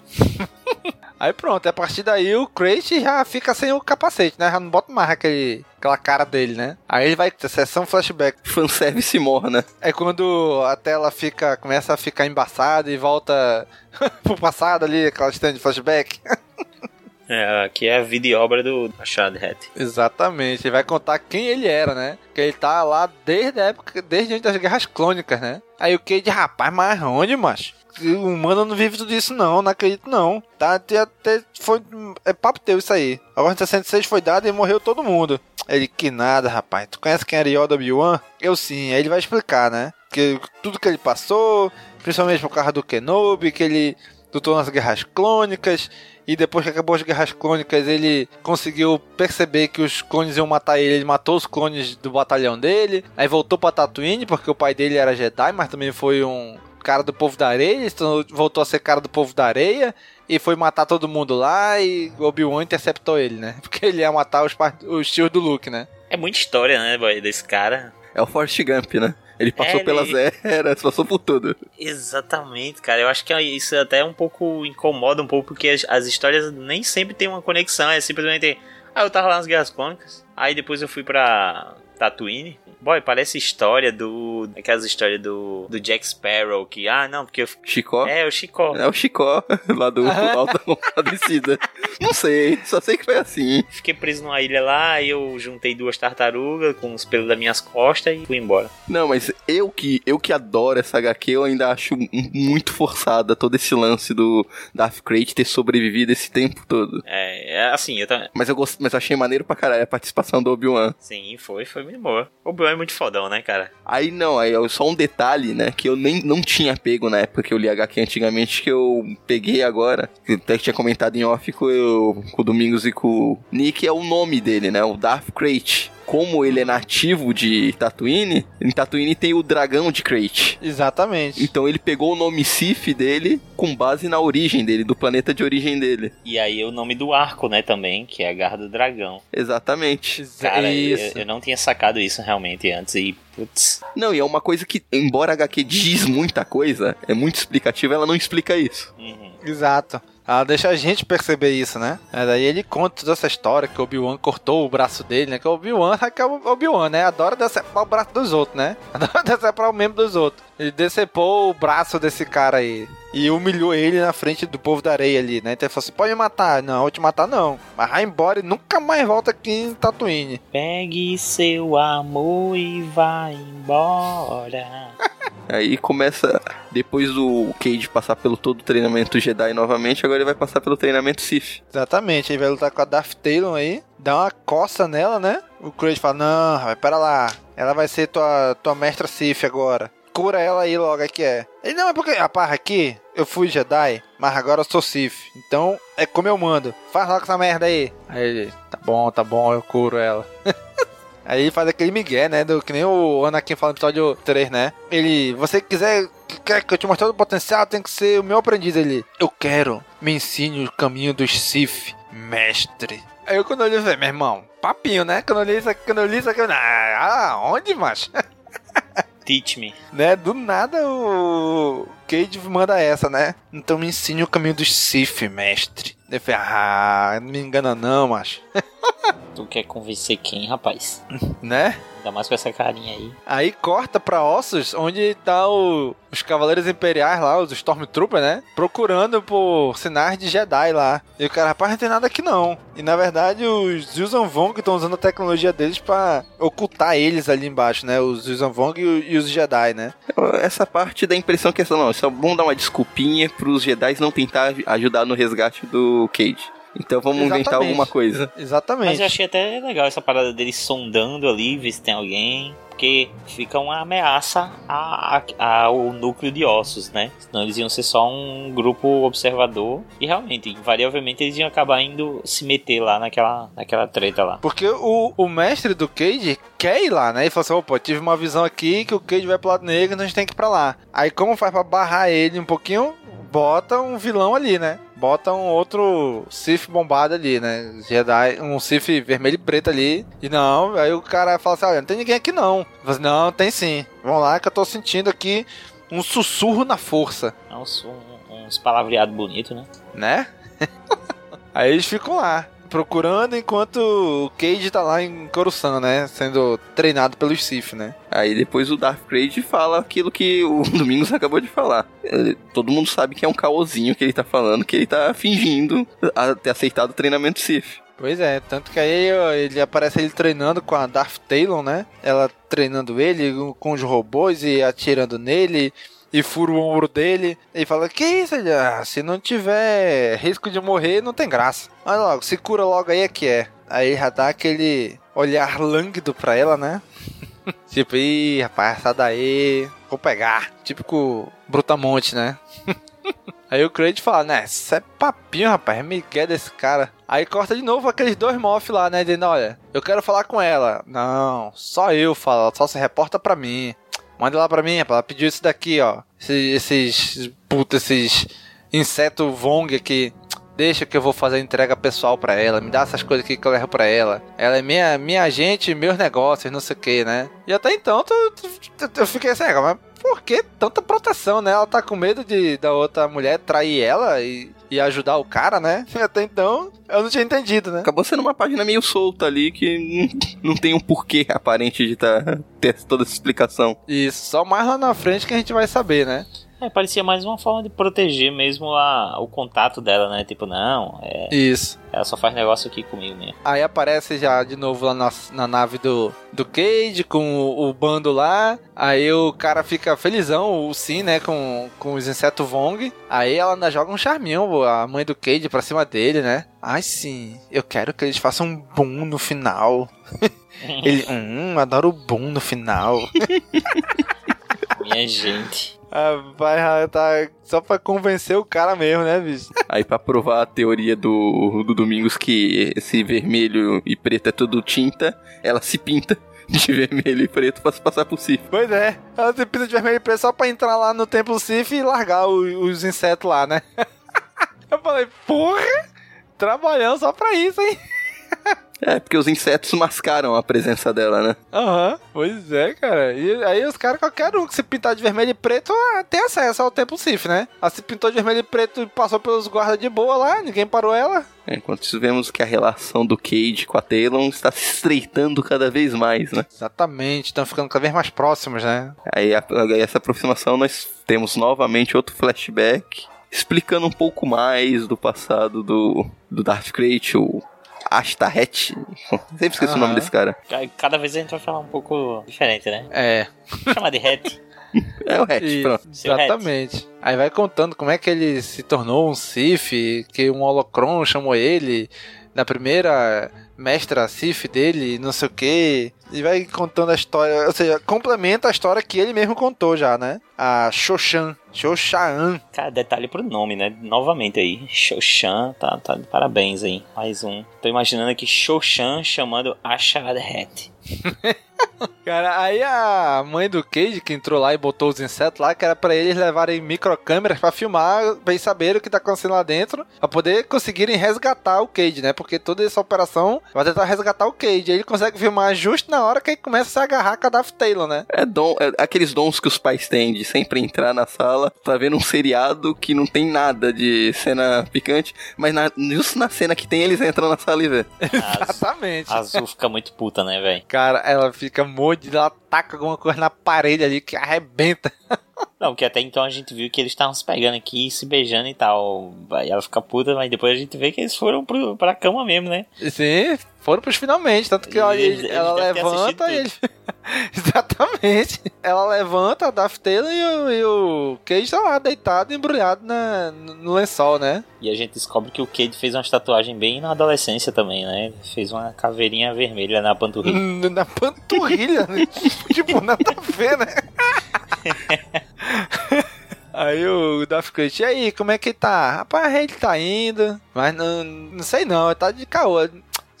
Aí pronto, a partir daí o Crate já fica sem o capacete, né? Já não bota mais aquele, aquela cara dele, né? Aí ele vai ter sessão flashback. Fanservice morra, né? É quando a tela fica, começa a ficar embaçada e volta pro passado ali, aquela stand de flashback. É, aqui é a vida e obra do Machado Hat. Exatamente. Ele vai contar quem ele era, né? Que ele tá lá desde a época, desde antes das guerras clônicas, né? Aí o Cade, rapaz, mas onde, macho? O humano não vive tudo isso não, não acredito não. Tá, até, foi, é papo teu isso aí. A Ordem 66 foi dada e morreu todo mundo. Ele, que nada, rapaz. Tu conhece quem era Yoda Obi-Wan? Eu sim. Aí ele vai explicar, né? Que tudo que ele passou, principalmente por causa do Kenobi, que ele lutou nas guerras clônicas. E depois que acabou as guerras clônicas, ele conseguiu perceber que os clones iam matar ele. Ele matou os clones do batalhão dele. Aí voltou pra Tatooine, porque o pai dele era Jedi, mas também foi um cara do povo da areia. Então voltou a ser cara do povo da areia. E foi matar todo mundo lá. E Obi-Wan interceptou ele, né? Porque ele ia matar os, os tios do Luke, né? É muita história, né, boy, desse cara. É o Forrest Gump, né? Ele passou É, pelas ele- eras, passou por tudo. Exatamente, cara. Eu acho que isso até um pouco incomoda um pouco, porque as, as histórias nem sempre tem uma conexão. É simplesmente. Ah, eu tava lá nas Guerras Clônicas. Aí depois eu fui pra Tatooine. Boy, parece história do. Aquelas histórias do, do Jack Sparrow. Que, ah, não, porque eu. Chicó? É, o Chicó. É o Chicó, lá do Alta Compadecida. Não sei, só sei que foi assim. Fiquei preso numa ilha lá, eu juntei duas tartarugas com os pelos das minhas costas e fui embora. Não, mas eu que, eu que adoro essa HQ, eu ainda acho muito forçada todo esse lance do Darth Crate ter sobrevivido esse tempo todo. É, é assim, eu também. Mas eu, gost, mas eu achei maneiro pra caralho a participação do Obi-Wan. Sim, foi, foi muito boa. O Obi-Wan é muito fodão, né, cara? Aí não, aí só um detalhe, né, que eu nem não tinha pego na época que eu li HQ antigamente, que eu peguei agora, até que tinha comentado em off com, eu, com o Domingos e com o Nick, é o nome dele, né, o Darth Crate. Como ele é nativo de Tatooine, em Tatooine tem o dragão de Crate. Exatamente. Então ele pegou o nome Sif dele com base na origem dele, do planeta de origem dele. E aí o nome do arco, né, também, que é a Garra do Dragão. Exatamente. Cara, eu, Isso. eu não tinha sacado isso realmente antes e, putz, Não, e é uma coisa que, embora a HQ diz muita coisa, é muito explicativa, ela não explica isso. Exato. Ela deixa a gente perceber isso, né? É, daí ele conta toda essa história que o Obi-Wan cortou o braço dele, né? Que o Obi-Wan é o Obi-Wan, né? Adora decepar o braço dos outros, né? Adora decepar o membro dos outros. Ele decepou o braço desse cara aí. E humilhou ele na frente do povo da areia ali, né? Então ele falou assim: pode me matar. Não, eu vou te matar não. Mas vai embora e nunca mais volta aqui em Tatooine. pegue seu amor e vá embora. Aí começa, depois do Cage passar pelo todo o treinamento Jedi novamente, agora ele vai passar pelo treinamento Sith. Exatamente, ele vai lutar com a Darth Talon aí, dá uma coça nela, né? O Craig fala, não, rapaz, pera lá, ela vai ser tua, tua mestra Sith agora. Cura ela aí logo, é que é. Ele, não, é porque, rapaz, aqui, eu fui Jedi, mas agora eu sou Sith. Então, é como eu mando. Faz logo essa merda aí. Aí ele, tá bom, tá bom, eu curo ela. Aí ele faz aquele migué, né? Do, que nem o Anakin fala no episódio 3, né? Ele, você quiser que quer que eu te mostre todo o potencial, tem que ser o meu aprendiz. Ele, eu quero, me ensine o caminho dos Sith, mestre. Aí eu quando eu li, eu falei, meu irmão, papinho, né? Quando eu li isso aqui, quando eu li isso aqui, eu, ah, onde, macho? Teach me. né? Do nada o Cage manda essa, né? Então me ensine o caminho dos Sith, mestre. Eu falei, ah, não me engana não, macho. Tu quer convencer quem, rapaz? né? Ainda mais com essa carinha aí. Aí corta pra Ossos, onde tá o- os Cavaleiros Imperiais lá, os Stormtroopers, né? Procurando por sinais de Jedi lá. E o cara, rapaz, não tem nada aqui não. E na verdade os Yuzan Vong estão usando a tecnologia deles pra ocultar eles ali embaixo, né? Os Yuzan Vong e, e os Jedi, né? Essa parte dá a impressão que é só, não, só vamos dar uma desculpinha pros Jedi não tentar ajudar no resgate do Cage. Então vamos inventar Exatamente. alguma coisa. Exatamente. Mas eu achei até legal essa parada deles sondando ali, ver se tem alguém. Porque fica uma ameaça a- a- ao núcleo de ossos, né? Senão eles iam ser só um grupo observador. E realmente, invariavelmente, eles iam acabar indo se meter lá naquela, naquela treta lá. Porque o, o mestre do Cage quer ir lá, né? Ele falou assim: opa, tive uma visão aqui que o Cage vai pro lado negro, então a gente tem que ir pra lá. Aí, como faz pra barrar ele um pouquinho? Bota um vilão ali, né? Bota um outro Sith bombado ali, né? Jedi, um Sith vermelho e preto ali. E não, aí o cara fala assim: olha, não tem ninguém aqui não. Falo assim, não, tem sim. Vamos lá que eu tô sentindo aqui um sussurro na força, É uns, um- uns palavreados bonitos, né? né? aí eles ficam lá. Procurando enquanto o Cage tá lá em Coruscant, né? Sendo treinado pelos Sith, né? Aí depois o Darth Crate fala aquilo que o Domingos acabou de falar. Todo mundo sabe que é um caosinho que ele tá falando, que ele tá fingindo ter aceitado o treinamento Sith. Pois é, tanto que aí ó, ele aparece ele treinando com a Darth Talon, né? Ela treinando ele com os robôs e atirando nele e fura o ombro dele e fala: Que isso, ele? Ah, se não tiver risco de morrer, não tem graça. Mas logo, se cura logo aí é que é. Aí já dá aquele olhar lânguido pra ela, né? tipo, ih, rapaz, sai daí, vou pegar. Típico Brutamonte, né? Aí o Kraid fala, né, isso é papinho, rapaz, é migué desse cara. Aí corta de novo aqueles dois mof lá, né, dizendo, olha, eu quero falar com ela. Não, só eu falo, só se reporta pra mim. Manda lá pra mim, ela pediu isso daqui, ó. Esses, esses puta, esses inseto Vong aqui. Deixa que eu vou fazer entrega pessoal pra ela. Me dá essas coisas aqui que eu levo pra ela. Ela é minha, minha agente, meus negócios, não sei o que, né? E até então, eu fiquei assim, mas por que tanta proteção, né? Ela tá com medo de da outra mulher trair ela e, e ajudar o cara, né? Até então, eu não tinha entendido, né? Acabou sendo uma página meio solta ali que não tem um porquê aparente de tá, ter toda essa explicação. Isso, só mais lá na frente que a gente vai saber, né? É, parecia mais uma forma de proteger mesmo a, o contato dela, né? Tipo, não, é. Isso. Ela só faz negócio aqui comigo mesmo. Aí aparece já de novo lá na, na nave do, do Cade com o, o, bando lá. Aí o cara fica felizão, o Sim, né? Com, com os insetos Vong. Aí ela ainda joga um charminho, a mãe do Cade, pra cima dele, né? Ai sim, eu quero que eles façam um boom no final. Ele, hum, adoro o boom no final. Minha gente. Ah, vai tá só pra convencer o cara mesmo, né, bicho? Aí pra provar a teoria do, do Domingos que esse vermelho e preto é tudo tinta, ela se pinta de vermelho e preto pra se passar por Sif. Pois é, ela se pinta de vermelho e preto só pra entrar lá no templo Sif e largar o, os insetos lá, né? Eu falei, porra, trabalhando só pra isso, hein? É, porque os insetos mascaram a presença dela, né? Aham, uhum, pois é, cara. E aí os caras, qualquer um que se pintar de vermelho e preto, ah, tem acesso ao Templo Sif, né? Ela se pintou de vermelho e preto e passou pelos guardas de boa lá, ninguém parou ela. É, enquanto isso, vemos que a relação do Cade com a Talon está se estreitando cada vez mais, né? Exatamente, estão ficando cada vez mais próximos, né? Aí, a, aí essa aproximação nós temos novamente outro flashback explicando um pouco mais do passado do, do Darth Krayt, o Ashtahet. Sempre esqueço o nome desse cara. Cada vez a gente vai falar um pouco diferente, né? É. Chama de Het. É o Hatch, pronto. Exatamente. Aí vai contando como é que ele se tornou um Sif, que um Holocron chamou ele na primeira mestra Sif dele, não sei o que. E vai contando a história, ou seja, complementa a história que ele mesmo contou já, né? A Shoshan. Shoshan. Cara, detalhe pro nome, né? Novamente aí. Shoshan, tá, tá de parabéns aí. Mais um. Tô imaginando aqui Shoshan chamando Ashadhet. Cara, aí a mãe do Cage que entrou lá e botou os insetos lá, que era pra eles levarem microcâmeras pra filmar, pra eles saberem o que tá acontecendo lá dentro, pra poder conseguirem resgatar o Cage, né? Porque toda essa operação vai tentar resgatar o Cage. Aí ele consegue filmar justo na hora que ele começa a se agarrar com a Daft Taylor, né? É, dom, é aqueles dons que os pais têm de sempre entrar na sala, tá vendo um seriado que não tem nada de cena picante, mas na, justo na cena que tem, eles entram na sala e vê. Exatamente. A Azul fica muito puta, né, velho? Cara, ela fica mordida, ela taca alguma coisa na parede ali que arrebenta. Não, porque até então a gente viu que eles estavam se pegando aqui, se beijando e tal. Aí ela fica puta, mas depois a gente vê que eles foram pro, pra cama mesmo, né? Sim, foram pros finalmente. Tanto que ela, eles, ela levanta e ele... Exatamente. Ela levanta, a Daft Taylor e o, e o Cage tá lá deitado, embrulhado na, no lençol, né? E a gente descobre que o Cade fez uma tatuagem bem na adolescência também, né? Fez uma caveirinha vermelha na panturrilha. na panturrilha? né? tipo, nada a ver, né? Aí o Daft Crunch, e aí, como é que tá? Rapaz, ele tá indo, mas não, não sei não, tá de caô.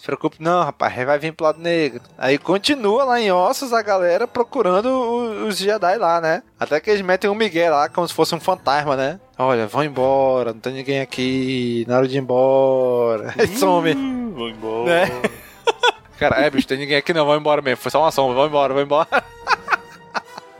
Se preocupe não, rapaz, ele vai vir pro lado negro. Aí continua lá em Ossos a galera procurando os Jedi lá, né? Até que eles metem um Miguel lá como se fosse um fantasma, né? Olha, vão embora, não tem ninguém aqui, na hora de ir embora. Aí some. Vão embora. Né? Cara, é, bicho, tem ninguém aqui não, vão embora mesmo. Foi só uma sombra, vão embora, vão embora.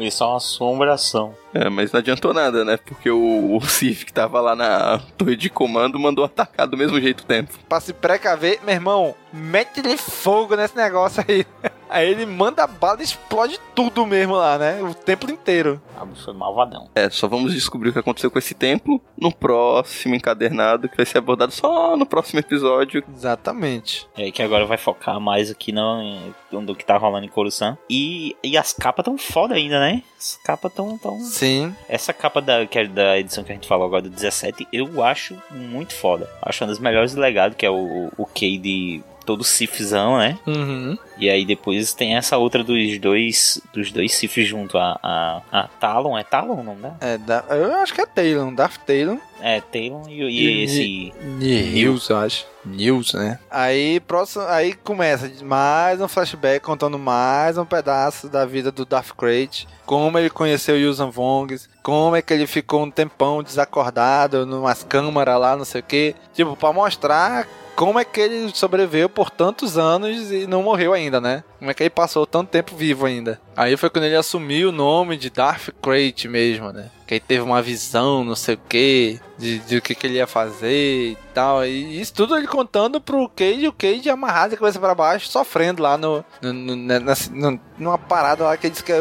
Foi só uma assombração. É, mas não adiantou nada, né? Porque o, o Sif que tava lá na torre de comando mandou atacar do mesmo jeito o tempo. Pra se precaver, meu irmão, mete-lhe fogo nesse negócio aí. Aí ele manda a bala e explode tudo mesmo lá, né? O templo inteiro. Ah, foi malvadão. É, só vamos descobrir o que aconteceu com esse templo no próximo encadernado, que vai ser abordado só no próximo episódio. Exatamente. É que agora vai focar mais aqui no, do que tá rolando em Coruscant. E, e as capas tão foda ainda, né? As capas tão, tão. Sim. Essa capa da, que é da edição que a gente falou agora do 17, eu acho muito foda. Acho uma das melhores do legado, que é o, o Cade todo Sifzão, né? Uhum. E aí depois tem essa outra dos dois dos dois Sifs junto a, a, a Talon, é Talon o nome dela? É, da, eu acho que é Talon, Darth Talon. É, Talon e, e, e esse Nils, eu acho. News, né? Aí, próximo, aí começa mais um flashback contando mais um pedaço da vida do Darth Crate, como ele conheceu Yuuzhan Vong, como é que ele ficou um tempão desacordado numas câmaras lá, não sei o que, tipo, para mostrar como é que ele sobreviveu por tantos anos e não morreu ainda, né? Como é que ele passou tanto tempo vivo ainda? Aí foi quando ele assumiu o nome de Darth Crate mesmo, né? Que aí teve uma visão, não sei o que, de, de o que, que ele ia fazer e tal. E isso tudo ele contando pro Cade, o Cade amarrado de cabeça para baixo, sofrendo lá no, no, no, nessa, numa parada lá que ele disse que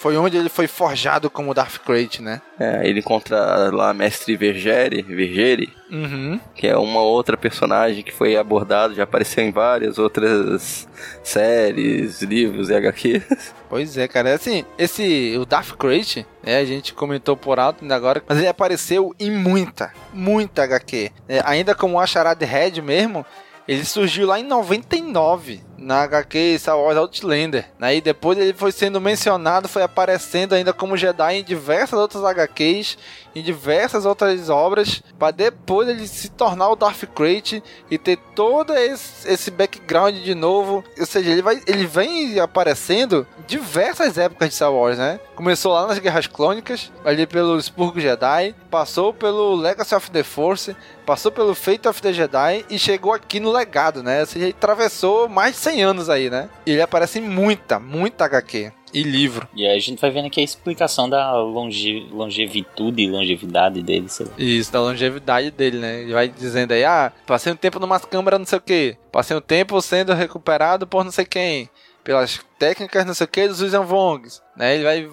foi onde ele foi forjado como Darth Crate, né? É, ele encontra lá Mestre Vergere, Vergere uhum. que é uma outra personagem que foi abordado, já apareceu em várias outras séries, livros e HQs. Pois é, cara. Assim, esse, o Darth Crate, né, a gente comentou por alto ainda agora, mas ele apareceu em muita, muita HQ. É, ainda como a Charade Red mesmo, ele surgiu lá em 99 na HQ Star Wars Outlander. Aí né? depois ele foi sendo mencionado, foi aparecendo ainda como Jedi em diversas outras HQs, em diversas outras obras, para depois ele se tornar o Darth Crate e ter todo esse, esse background de novo. Ou seja, ele, vai, ele vem aparecendo em diversas épocas de Star Wars, né? Começou lá nas Guerras Clônicas, ali pelo Spurgo Jedi, passou pelo Legacy of the Force, passou pelo Fate of the Jedi e chegou aqui no Legado, né? Ou seja, ele atravessou mais de 100 anos aí, né? E ele aparece em muita, muita HQ e livro. E aí a gente vai vendo aqui a explicação da longe, longevitude e longevidade dele. Sabe? Isso, da longevidade dele, né? Ele vai dizendo aí, ah, passei um tempo numa câmara não sei o que, passei um tempo sendo recuperado por não sei quem, pelas técnicas não sei o que dos William Vongs, né? Ele vai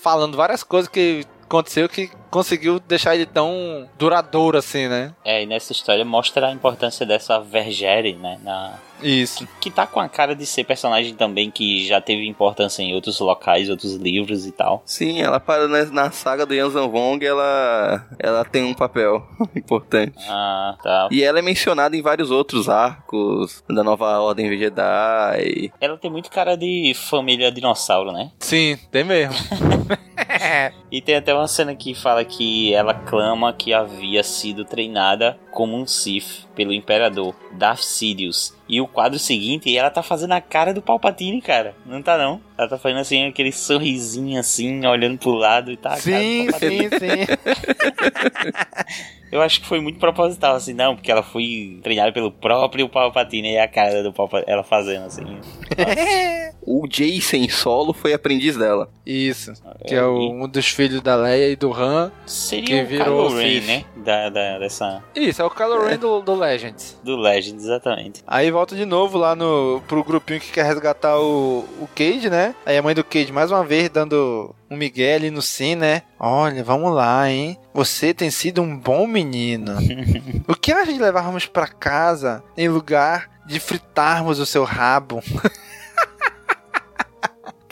falando várias coisas que aconteceu que conseguiu deixar ele tão duradouro assim, né? É, e nessa história mostra a importância dessa Vergere, né? Na... Isso. Que, que tá com a cara de ser personagem também que já teve importância em outros locais, outros livros e tal. Sim, ela para na, na saga do Yanzan Vong, ela, ela tem um papel importante. Ah, tá. E ela é mencionada em vários outros arcos da nova Ordem Jedi. Ela tem muito cara de família dinossauro, né? Sim, tem mesmo. e tem até uma cena que fala que ela clama que havia sido treinada como um Sith pelo Imperador Darth Sidious. E o quadro seguinte, ela tá fazendo a cara do Palpatine, cara. Não tá não. Ela tá fazendo assim, aquele sorrisinho assim, olhando pro lado e tá. Sim, sim, sim. Eu acho que foi muito proposital, assim, não, porque ela foi treinada pelo próprio Palpatine e a cara do Palpatine, ela fazendo assim. o Jason Solo foi aprendiz dela. Isso, que é, é o, um dos filhos da Leia e do Han. Seria que o virou Kylo Ren, né? Da, da, dessa... Isso, é o Kylo Ren do, do Legends. Do Legends, exatamente. Aí volta de novo lá no, pro grupinho que quer resgatar o, o Cade, né? Aí a mãe do Cade, mais uma vez, dando um Miguel ali no sim, né? Olha, vamos lá, hein? Você tem sido um bom menino. o que acha de levarmos para casa em lugar de fritarmos o seu rabo?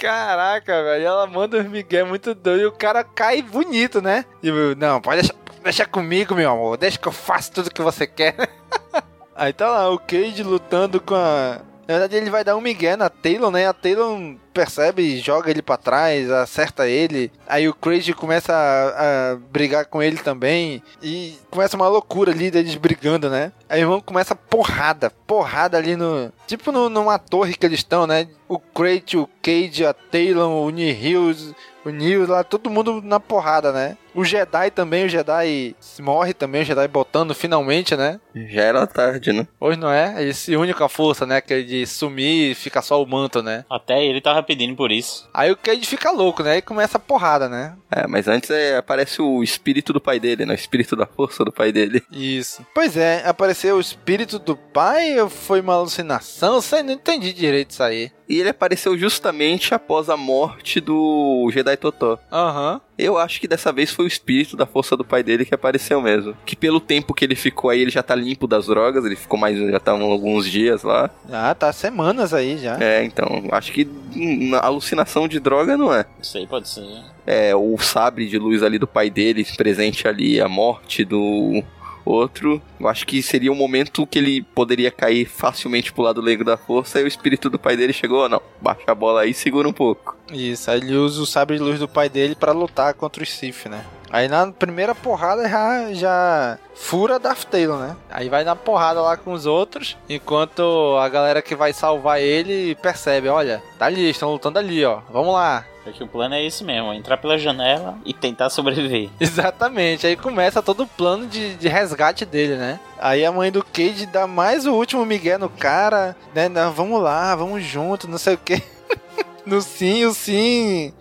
Caraca, velho. Ela manda um Miguel muito doido e o cara cai bonito, né? Tipo, não, pode deixar, deixar comigo, meu amor. Deixa que eu faço tudo que você quer. Aí tá lá o Cade lutando com a. Na verdade, ele vai dar um Miguel na Taylor, né? A Taylor percebe, joga ele para trás, acerta ele. Aí o Crazy começa a, a, brigar com ele também. E começa uma loucura ali deles brigando, né? Aí vão começa porrada, porrada ali no. Tipo no, numa torre que eles estão, né? O Crate, o Cage, a Taylor, o Nihills, o Nils lá, todo mundo na porrada, né? O Jedi também, o Jedi morre também, o Jedi botando finalmente, né? Já era tarde, né? Hoje não é? Ele se une com a força, né? Aquele de sumir e fica só o manto, né? Até ele tava pedindo por isso. Aí o Cade fica louco, né? E começa a porrada, né? É, mas antes é, aparece o espírito do pai dele, né? O espírito da força do pai dele. Isso. Pois é, apareceu o espírito do pai ou foi uma alucinação? Eu sei, não entendi direito isso aí. E ele apareceu justamente após a morte do Jedi Totó. Aham. Eu acho que dessa vez foi o espírito da força do pai dele que apareceu mesmo. Que pelo tempo que ele ficou aí, ele já tá limpo das drogas, ele ficou mais, já tá alguns dias lá. Ah, tá semanas aí já. É, então, acho que hum, alucinação de droga não é. Isso aí pode ser. É, o sabre de luz ali do pai dele, presente ali, a morte do outro. Eu acho que seria um momento que ele poderia cair facilmente pro lado negro da força e o espírito do pai dele chegou, não, baixa a bola aí e segura um pouco. Isso, aí ele usa o sabre de luz do pai dele pra lutar contra o Sif, né? Aí na primeira porrada já, já fura Darth Taylor, né? Aí vai na porrada lá com os outros, enquanto a galera que vai salvar ele percebe, olha, tá ali, estão lutando ali, ó. Vamos lá. Porque o plano é esse mesmo, entrar pela janela e tentar sobreviver. Exatamente, aí começa todo o plano de, de resgate dele, né? Aí a mãe do Cade dá mais o último migué no cara, né? Não, vamos lá, vamos junto, não sei o que. no sim, o sim.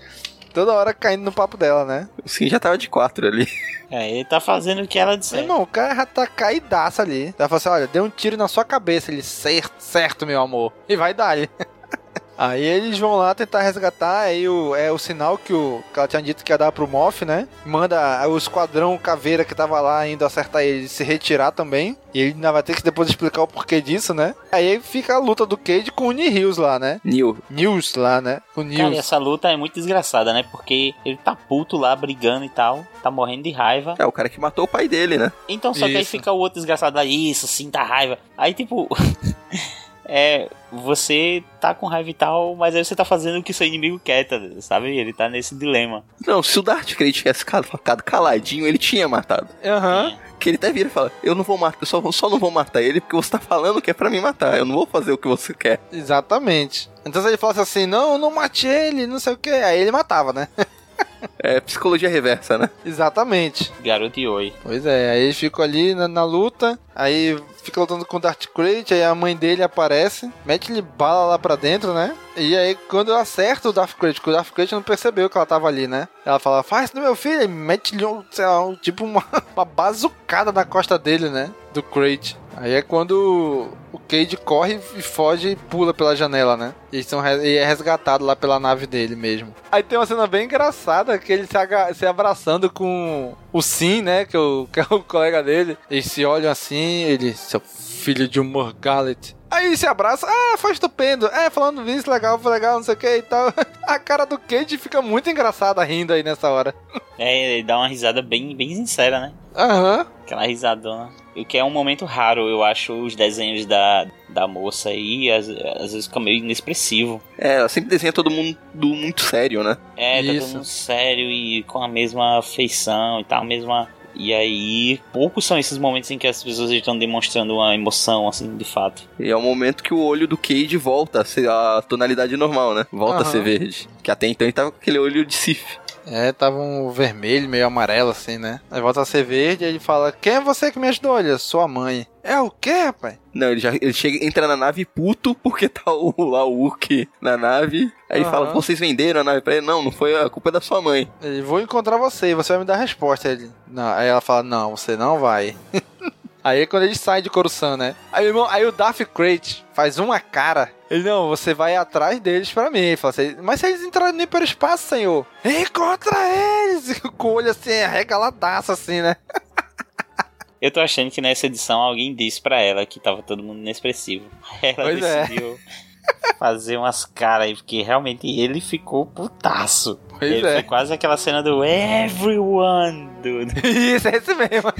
Toda hora caindo no papo dela, né? O sim já tava de quatro ali. É, ele tá fazendo o que ela disse. Irmão, o cara já tá caidaço ali. Ela fala assim: olha, deu um tiro na sua cabeça. Ele, certo, certo, meu amor. E vai dar ali. Aí eles vão lá tentar resgatar, aí o, é o sinal que, o, que ela tinha dito que ia dar pro Moff, né? Manda o esquadrão caveira que tava lá indo acertar ele se retirar também. E ele ainda vai ter que depois explicar o porquê disso, né? Aí fica a luta do Cade com o Nihils lá, né? Neil. Nils lá, né? O Cara, Nils. e essa luta é muito desgraçada, né? Porque ele tá puto lá, brigando e tal, tá morrendo de raiva. É, o cara que matou o pai dele, né? Então, só que aí Isso. fica o outro desgraçado lá, isso, sim, tá raiva. Aí, tipo, é, você tá com raiva e tal, mas aí você tá fazendo o que seu inimigo quer, tá, sabe? Ele tá nesse dilema. Não, se o Darth Vader tivesse ficado caladinho, ele tinha matado. Aham. Que ele até vira e fala: Eu não vou matar, eu só, só não vou matar ele porque você tá falando que é pra me matar. Eu não vou fazer o que você quer. Exatamente. Então se ele falasse assim, não, não mate ele, não sei o que, aí ele matava, né? É psicologia reversa, né? Exatamente. Garoto e oi. Pois é, aí eles ficam ali na, na luta, aí fica lutando com o Darth Crate, aí a mãe dele aparece, mete-lhe bala lá pra dentro, né? E aí quando acerta o Darth Crate, porque o Darth Crate não percebeu que ela tava ali, né? Ela fala, faz no meu filho, e mete-lhe, um, sei lá, um- tipo uma, uma bazucada na costa dele, né? Do Crate. Aí é quando o Cade corre e foge e pula pela janela, né? E, são e é resgatado lá pela nave dele mesmo. Aí tem uma cena bem engraçada que ele se, aga- se abraçando com o Sim, né? Que é o, que é o colega dele. Eles se olham assim, ele, seu filho de um Morgalet. Aí se abraça, ah, foi estupendo. É, falando isso, legal, foi legal, não sei o que e tal. A cara do Cade fica muito engraçada rindo aí nessa hora. É, ele dá uma risada bem, bem sincera, né? Aham. Aquela risadona. O que é um momento raro, eu acho, os desenhos da, da moça aí, às, às vezes fica meio inexpressivo. É, ela sempre desenha todo mundo muito sério, né? É, tá Isso. todo mundo sério e com a mesma feição e tal, a mesma. E aí, poucos são esses momentos em que as pessoas estão demonstrando uma emoção, assim, de fato. E é o momento que o olho do Cade volta a ser a tonalidade normal, né? Volta a Aham. ser verde. Que até então ele tava com aquele olho de Sif. É, tava um vermelho, meio amarelo assim, né? Aí volta a ser verde e ele fala: Quem é você que me ajudou? Olha, sua mãe. É o quê, rapaz? Não, ele já ele chega, entra na nave puto porque tá o, lá o na nave. Aí ele Aham. fala: Vocês venderam a nave pra ele? Não, não foi a culpa é da sua mãe. Ele, vou encontrar você e você vai me dar a resposta. Ele, não. Aí ela fala: Não, você não vai. Aí é quando eles saem de Coruscant, né? Aí, irmão, aí o Darth Crate faz uma cara. Ele, não, você vai atrás deles pra mim. Ele fala assim, mas se eles entrarem no hiperespaço, senhor, encontra eles! Com o olho assim, arregaladaço assim, né? Eu tô achando que nessa edição alguém disse pra ela que tava todo mundo inexpressivo. Ela Pois é. decidiu fazer umas caras aí, porque realmente ele ficou putaço. Pois ele é. foi quase aquela cena do Everyone, dude. Isso, é esse mesmo.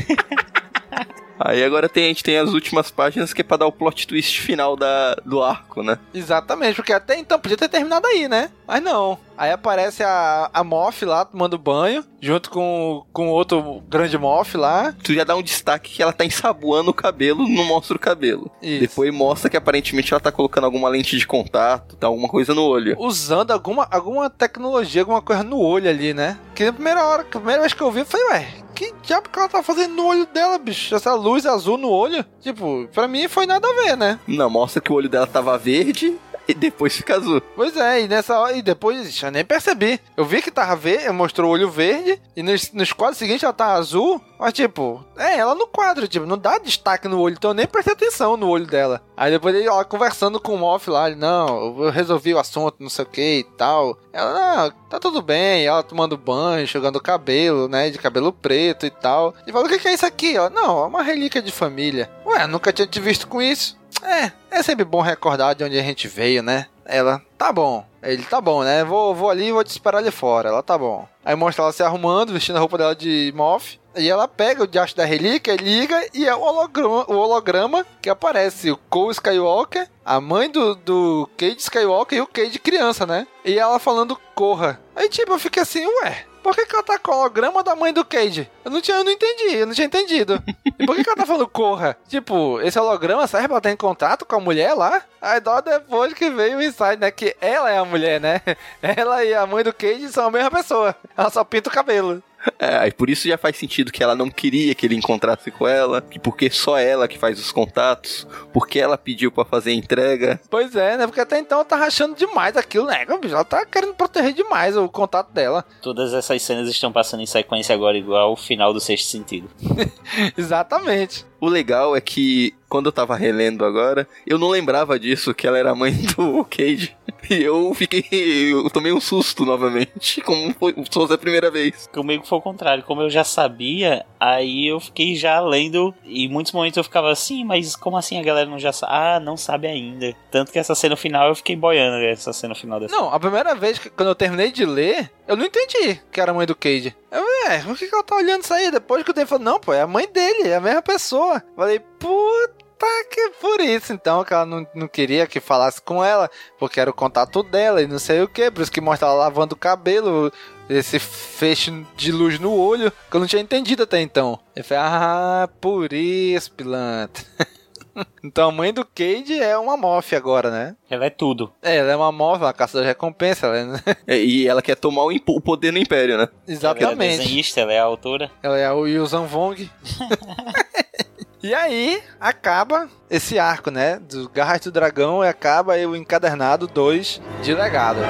Aí agora tem, a gente tem as últimas páginas que é pra dar o plot twist final da, do arco, né? Exatamente, porque até então podia ter terminado aí, né? Mas não. Aí aparece a, a Moff lá tomando banho, junto com, com outro grande Moff lá. Tu já dá um destaque que ela tá ensaboando o cabelo, não mostra o cabelo. Isso. Depois mostra que aparentemente ela tá colocando alguma lente de contato, tá alguma coisa no olho. Usando alguma, alguma tecnologia, alguma coisa no olho ali, né? Que na primeira hora, a primeira vez que eu vi, eu falei, ué, que diabo que ela tá fazendo no olho dela, bicho? Essa luz azul no olho? Tipo, pra mim foi nada a ver, né? Não, mostra que o olho dela tava verde e depois fica azul. Pois é, e nessa hora, e depois eu nem percebi. Eu vi que tava verde, mostrou o olho verde, e nos, nos quadros seguintes ela tá azul, mas tipo, é, ela no quadro, tipo, não dá destaque no olho, então eu nem prestei atenção no olho dela. Aí depois ele, ela conversando com o Moff lá, ele, não, eu resolvi o assunto, não sei o que e tal. Ela, não, tá tudo bem, ela tomando banho, jogando cabelo, né, de cabelo preto e tal. E falou, o que, que é isso aqui? Ela, não, é uma relíquia de família. Ué, nunca tinha te visto com isso. É, é sempre bom recordar de onde a gente veio, né? Ela, tá bom. Ele, tá bom, né? Vou, vou ali e vou te esperar ali fora. Ela, tá bom. Aí mostra ela se arrumando, vestindo a roupa dela de Moff. E ela pega o diacho da relíquia, liga e é o holograma, o holograma que aparece o Cole Skywalker, a mãe do, do Cade Skywalker e o Cade criança, né? E ela falando corra. Aí tipo, eu fiquei assim, ué, por que, que ela tá com o holograma da mãe do Cade? Eu não tinha, eu não entendi, eu não tinha entendido. E por que, que ela tá falando corra? Tipo, esse holograma serve pra ela ter contato com a mulher lá? Aí dó depois que veio o insight, né? Que ela é a mulher, né? Ela e a mãe do Cade são a mesma pessoa. Ela só pinta o cabelo. É, e por isso já faz sentido que ela não queria que ele encontrasse com ela, que porque só ela que faz os contatos, porque ela pediu para fazer a entrega. Pois é, né? Porque até então ela tá rachando demais aquilo, né? Ela tá querendo proteger demais o contato dela. Todas essas cenas estão passando em sequência agora, igual o final do sexto sentido. Exatamente. O legal é que quando eu tava relendo agora, eu não lembrava disso, que ela era mãe do Cage. E eu fiquei. Eu tomei um susto novamente, como foi, se fosse a primeira vez. Comigo foi o contrário. Como eu já sabia, aí eu fiquei já lendo. E em muitos momentos eu ficava assim, mas como assim a galera não já sabe? Ah, não sabe ainda. Tanto que essa cena final eu fiquei boiando, essa cena final dessa. Não, a primeira vez que quando eu terminei de ler, eu não entendi que era a mãe do Cage. Eu, é, por que, que ela tá olhando isso aí? Depois que o tempo falou, não, pô, é a mãe dele, é a mesma pessoa. Falei, puta que por isso então que ela não, não queria que falasse com ela, porque era o contato dela e não sei o que, por isso que mostra ela lavando o cabelo, esse feixe de luz no olho, que eu não tinha entendido até então. Eu falei, ah, por isso, pilantra. Então a mãe do Cade é uma Moff agora, né? Ela é tudo. É, ela é uma Moff, uma caça da recompensa. Ela é... é, e ela quer tomar o, o, poder no Império, né? Exatamente. Ela é desenhista, ela é a autora. Ela é o Yuuzhan Vong. E aí, acaba esse arco, né? Do Garras do Dragão e acaba o Encadernado 2 de Legado.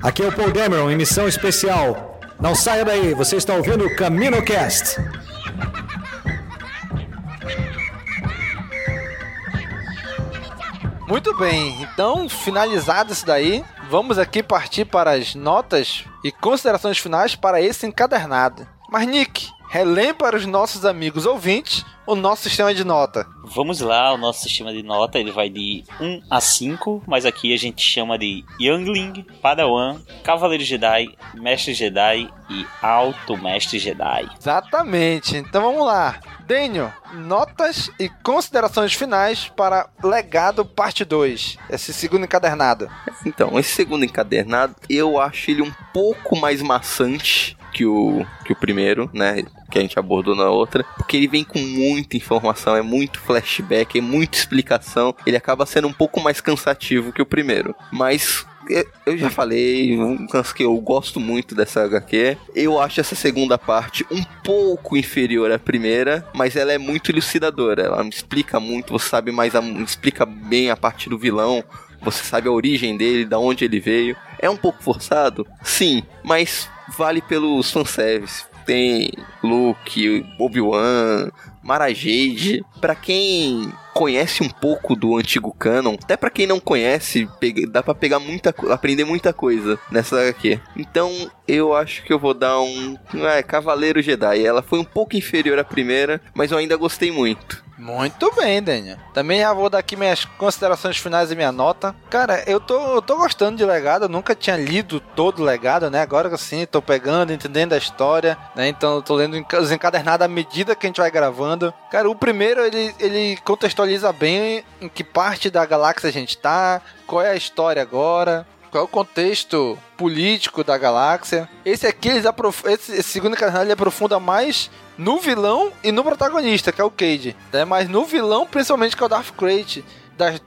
Aqui é o Paul Dameron em missão especial. Não saia daí, você está ouvindo o CaminoCast. Muito bem, então finalizado isso daí, vamos aqui partir para as notas e considerações finais para esse encadernado. Mas Nick, relembra para os nossos amigos ouvintes o nosso sistema de nota. Vamos lá, o nosso sistema de nota ele vai de 1 a 5, mas aqui a gente chama de Youngling, Padawan, Cavaleiro Jedi, Mestre Jedi e Alto Mestre Jedi. Exatamente, então vamos lá. Daniel, notas e considerações finais para Legado Parte 2, esse segundo encadernado. Então, esse segundo encadernado, eu acho ele um pouco mais maçante que o, que o primeiro, né? Que a gente abordou na outra. Porque ele vem com muita informação, é muito flashback, é muita explicação. Ele acaba sendo um pouco mais cansativo que o primeiro. Mas eu já falei, um que eu gosto muito dessa HQ. Eu acho essa segunda parte um pouco inferior à primeira, mas ela é muito elucidadora. Ela me explica muito, você sabe mais, a, explica bem a parte do vilão. Você sabe a origem dele, da onde ele veio. É um pouco forçado? Sim, mas vale pelos fanservice. Tem Luke, Obi-Wan, Mara Jade. Pra quem conhece um pouco do antigo canon, até para quem não conhece, dá para pegar muita, aprender muita coisa nessa HQ. Então, eu acho que eu vou dar um, é, Cavaleiro Jedi. Ela foi um pouco inferior à primeira, mas eu ainda gostei muito. Muito bem, Daniel. Também já vou dar aqui minhas considerações finais e minha nota. Cara, eu tô, eu tô gostando de legado. Eu nunca tinha lido todo legado, né? Agora sim, tô pegando, entendendo a história, né? Então eu tô lendo os encadernados à medida que a gente vai gravando. Cara, o primeiro ele, ele contextualiza bem em que parte da galáxia a gente tá, qual é a história agora, qual é o contexto político da galáxia. Esse aqui, eles aprof... esse, esse segundo canal ele aprofunda mais no vilão e no protagonista, que é o Cade. Né? Mas no vilão, principalmente, que é o Darth Crate.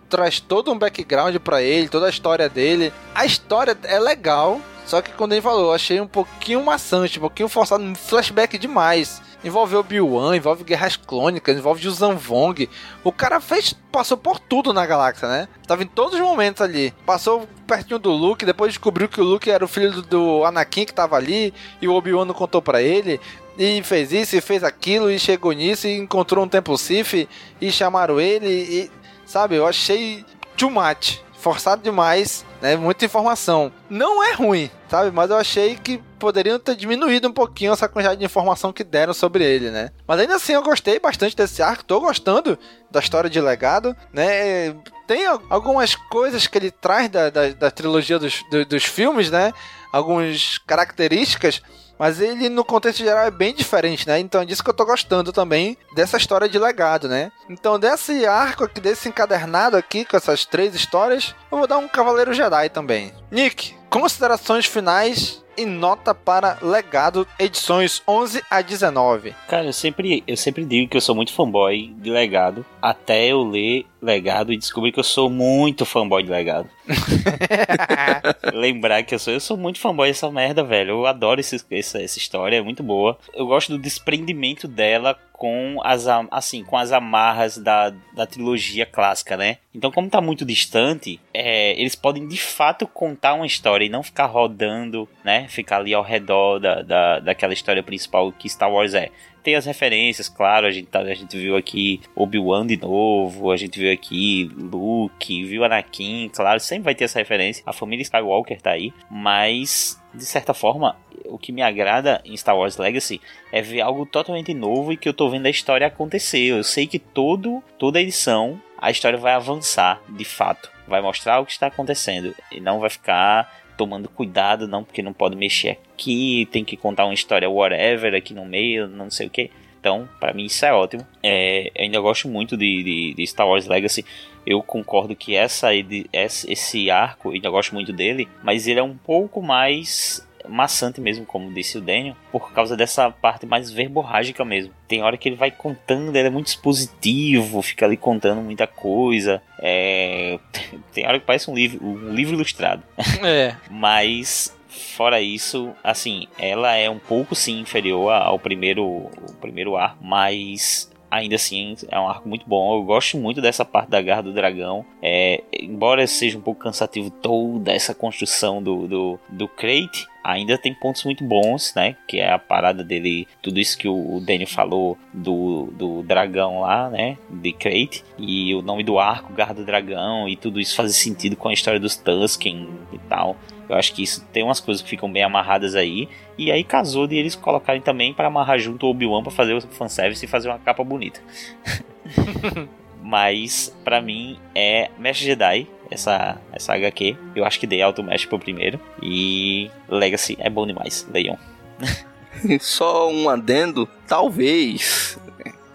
traz todo um background para ele, toda a história dele. A história é legal, Só que quando ele falou, achei um pouquinho maçante, um pouquinho forçado, um flashback demais. Envolve Obi-Wan, envolve Guerras Clônicas, envolve Zhuzan Vong. O cara fez, passou por tudo na galáxia, né? Tava em todos os momentos ali. Passou pertinho do Luke, depois descobriu que o Luke era o filho do, do Anakin que tava ali, e o Obi-Wan não contou para ele. E fez isso, e fez aquilo, e chegou nisso, e encontrou um Templo Sith, e chamaram ele, e... Sabe, eu achei too much forçado demais, né? Muita informação. Não é ruim, sabe? Mas eu achei que poderiam ter diminuído um pouquinho essa quantidade de informação que deram sobre ele, né? Mas ainda assim eu gostei bastante desse arco, tô gostando da história de legado, né? Tem algumas coisas que ele traz da, da, da trilogia dos, do, dos filmes, né? Algumas características mas ele, no contexto geral, é bem diferente, né? Então é disso que eu tô gostando também dessa história de legado, né? Então, desse arco aqui, desse encadernado aqui, com essas três histórias, eu vou dar um Cavaleiro Jedi também. Nick, considerações finais e nota para Legado, edições 11 a 19. Cara, eu sempre, eu sempre digo que eu sou muito fanboy de Legado, até eu ler Legado e descobrir que eu sou muito fanboy de Legado. Lembrar que eu sou, eu sou muito fanboy dessa merda, velho. Eu adoro esse, essa, essa história, é muito boa. Eu gosto do desprendimento dela com as, assim, com as amarras da, da trilogia clássica, né? Então, como tá muito distante, é, eles podem de fato contar uma história e não ficar rodando, né? Ficar ali ao redor da, da, daquela história principal que Star Wars é tem as referências, claro, a gente, tá, a gente viu aqui Obi-Wan de novo, a gente viu aqui Luke, viu Anakin, claro, sempre vai ter essa referência. A família Skywalker tá aí, mas de certa forma, o que me agrada em Star Wars Legacy é ver algo totalmente novo e que eu tô vendo a história acontecer. Eu sei que todo, toda edição a história vai avançar de fato, vai mostrar o que está acontecendo e não vai ficar tomando cuidado, não, porque não pode mexer aqui, tem que contar uma história whatever aqui no meio, não sei o que. Então, para mim isso é ótimo. É, ainda gosto muito de, de, de, Star Wars Legacy. Eu concordo que essa, esse arco, ainda gosto muito dele, mas ele é um pouco mais maçante mesmo, como disse o Daniel, por causa dessa parte mais verborrágica mesmo. Tem hora que ele vai contando, ele é muito expositivo, fica ali contando muita coisa. É... Tem hora que parece um livro, um livro ilustrado. É. Mas fora isso, assim, ela é um pouco sim inferior ao primeiro, primeiro ar, mas ainda assim é um arco muito bom. Eu gosto muito dessa parte da Garra do Dragão. É, embora seja um pouco cansativo toda essa construção do, do, do Crate, ainda tem pontos muito bons, né? Que é a parada dele, tudo isso que o Daniel falou do, do dragão lá, né? De Crate. E o nome do arco, Garra do Dragão, e tudo isso faz sentido com a história dos Tusken e tal. Eu acho que isso tem umas coisas que ficam bem amarradas aí. E aí casou de eles colocarem também para amarrar junto o Obi-Wan pra fazer o fanservice e fazer uma capa bonita. Mas, para mim, é Mestre Jedi, essa, essa HQ. Eu acho que dei alto Mestre pro primeiro. E Legacy é bom demais, leiam. Só um adendo, talvez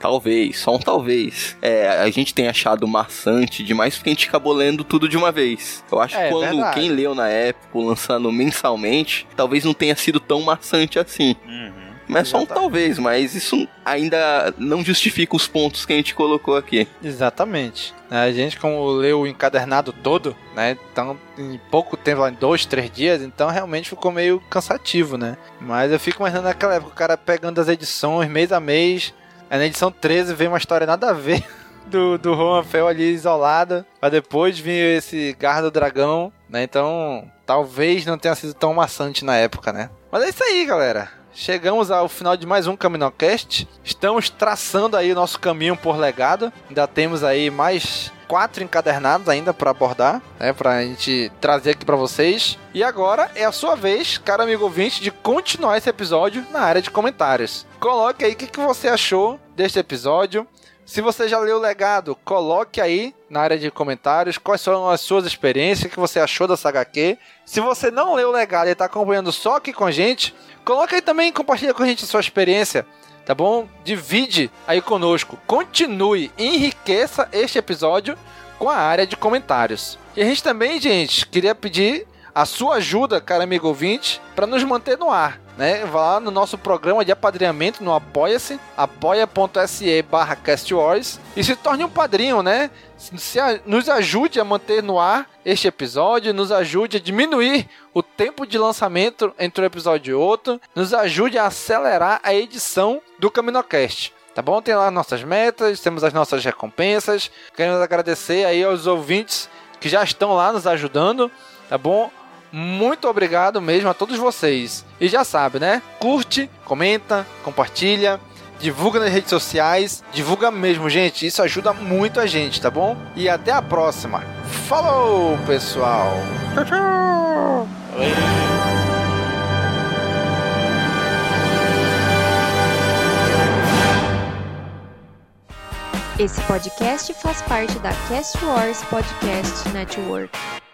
Talvez, só um talvez. É, a gente tem achado maçante demais porque a gente acabou lendo tudo de uma vez. Eu acho é, que quando verdade. quem leu na época, lançando mensalmente, talvez não tenha sido tão maçante assim. Uhum. Mas só um talvez, mas isso ainda não justifica os pontos que a gente colocou aqui. Exatamente. A gente, como leu o encadernado todo, né? Então, em pouco tempo, em dois, três dias, então realmente ficou meio cansativo, né? Mas eu fico imaginando naquela época, o cara pegando as edições mês a mês, Aí na edição 13 vem uma história nada a ver do, do Juan Fel ali isolada. Pra depois vir esse Garra do Dragão, né? Então, talvez não tenha sido tão maçante na época, né? Mas é isso aí, galera. Chegamos ao final de mais um Caminocast. Estamos traçando aí o nosso caminho por legado. Ainda temos aí mais quatro encadernados ainda para abordar, né, pra gente trazer aqui para vocês. E agora é a sua vez, cara amigo ouvinte, de continuar esse episódio na área de comentários. Coloque aí o que, que você achou deste episódio. Se você já leu o legado, coloque aí na área de comentários quais são as suas experiências, o que você achou da Saga Q. Se você não leu o legado e está acompanhando só aqui com a gente, coloque aí também e compartilha com a gente a sua experiência tá bom? Divide aí conosco. Continue, enriqueça este episódio com a área de comentários. E a gente também, gente, queria pedir a sua ajuda, cara amigo ouvinte, para nos manter no ar. Né? Vá lá no nosso programa de apadrinhamento no Apoia-se, apoia.se barra castwars e se torne um padrinho, né? Se, a, nos ajude a manter no ar este episódio, nos ajude a diminuir o tempo de lançamento entre um episódio e outro, nos ajude a acelerar a edição do CaminoCast. Tá bom? Tem lá nossas metas, temos as nossas recompensas. Queremos agradecer aí aos ouvintes que já estão lá nos ajudando, tá bom? Muito obrigado mesmo a todos vocês. E já sabe, né? Curte, comenta, compartilha, divulga nas redes sociais, divulga mesmo, gente. Isso ajuda muito a gente, tá bom? E até a próxima. Falou, pessoal. Tchau, tchau. Esse podcast faz parte da Cast Wars Podcast Network.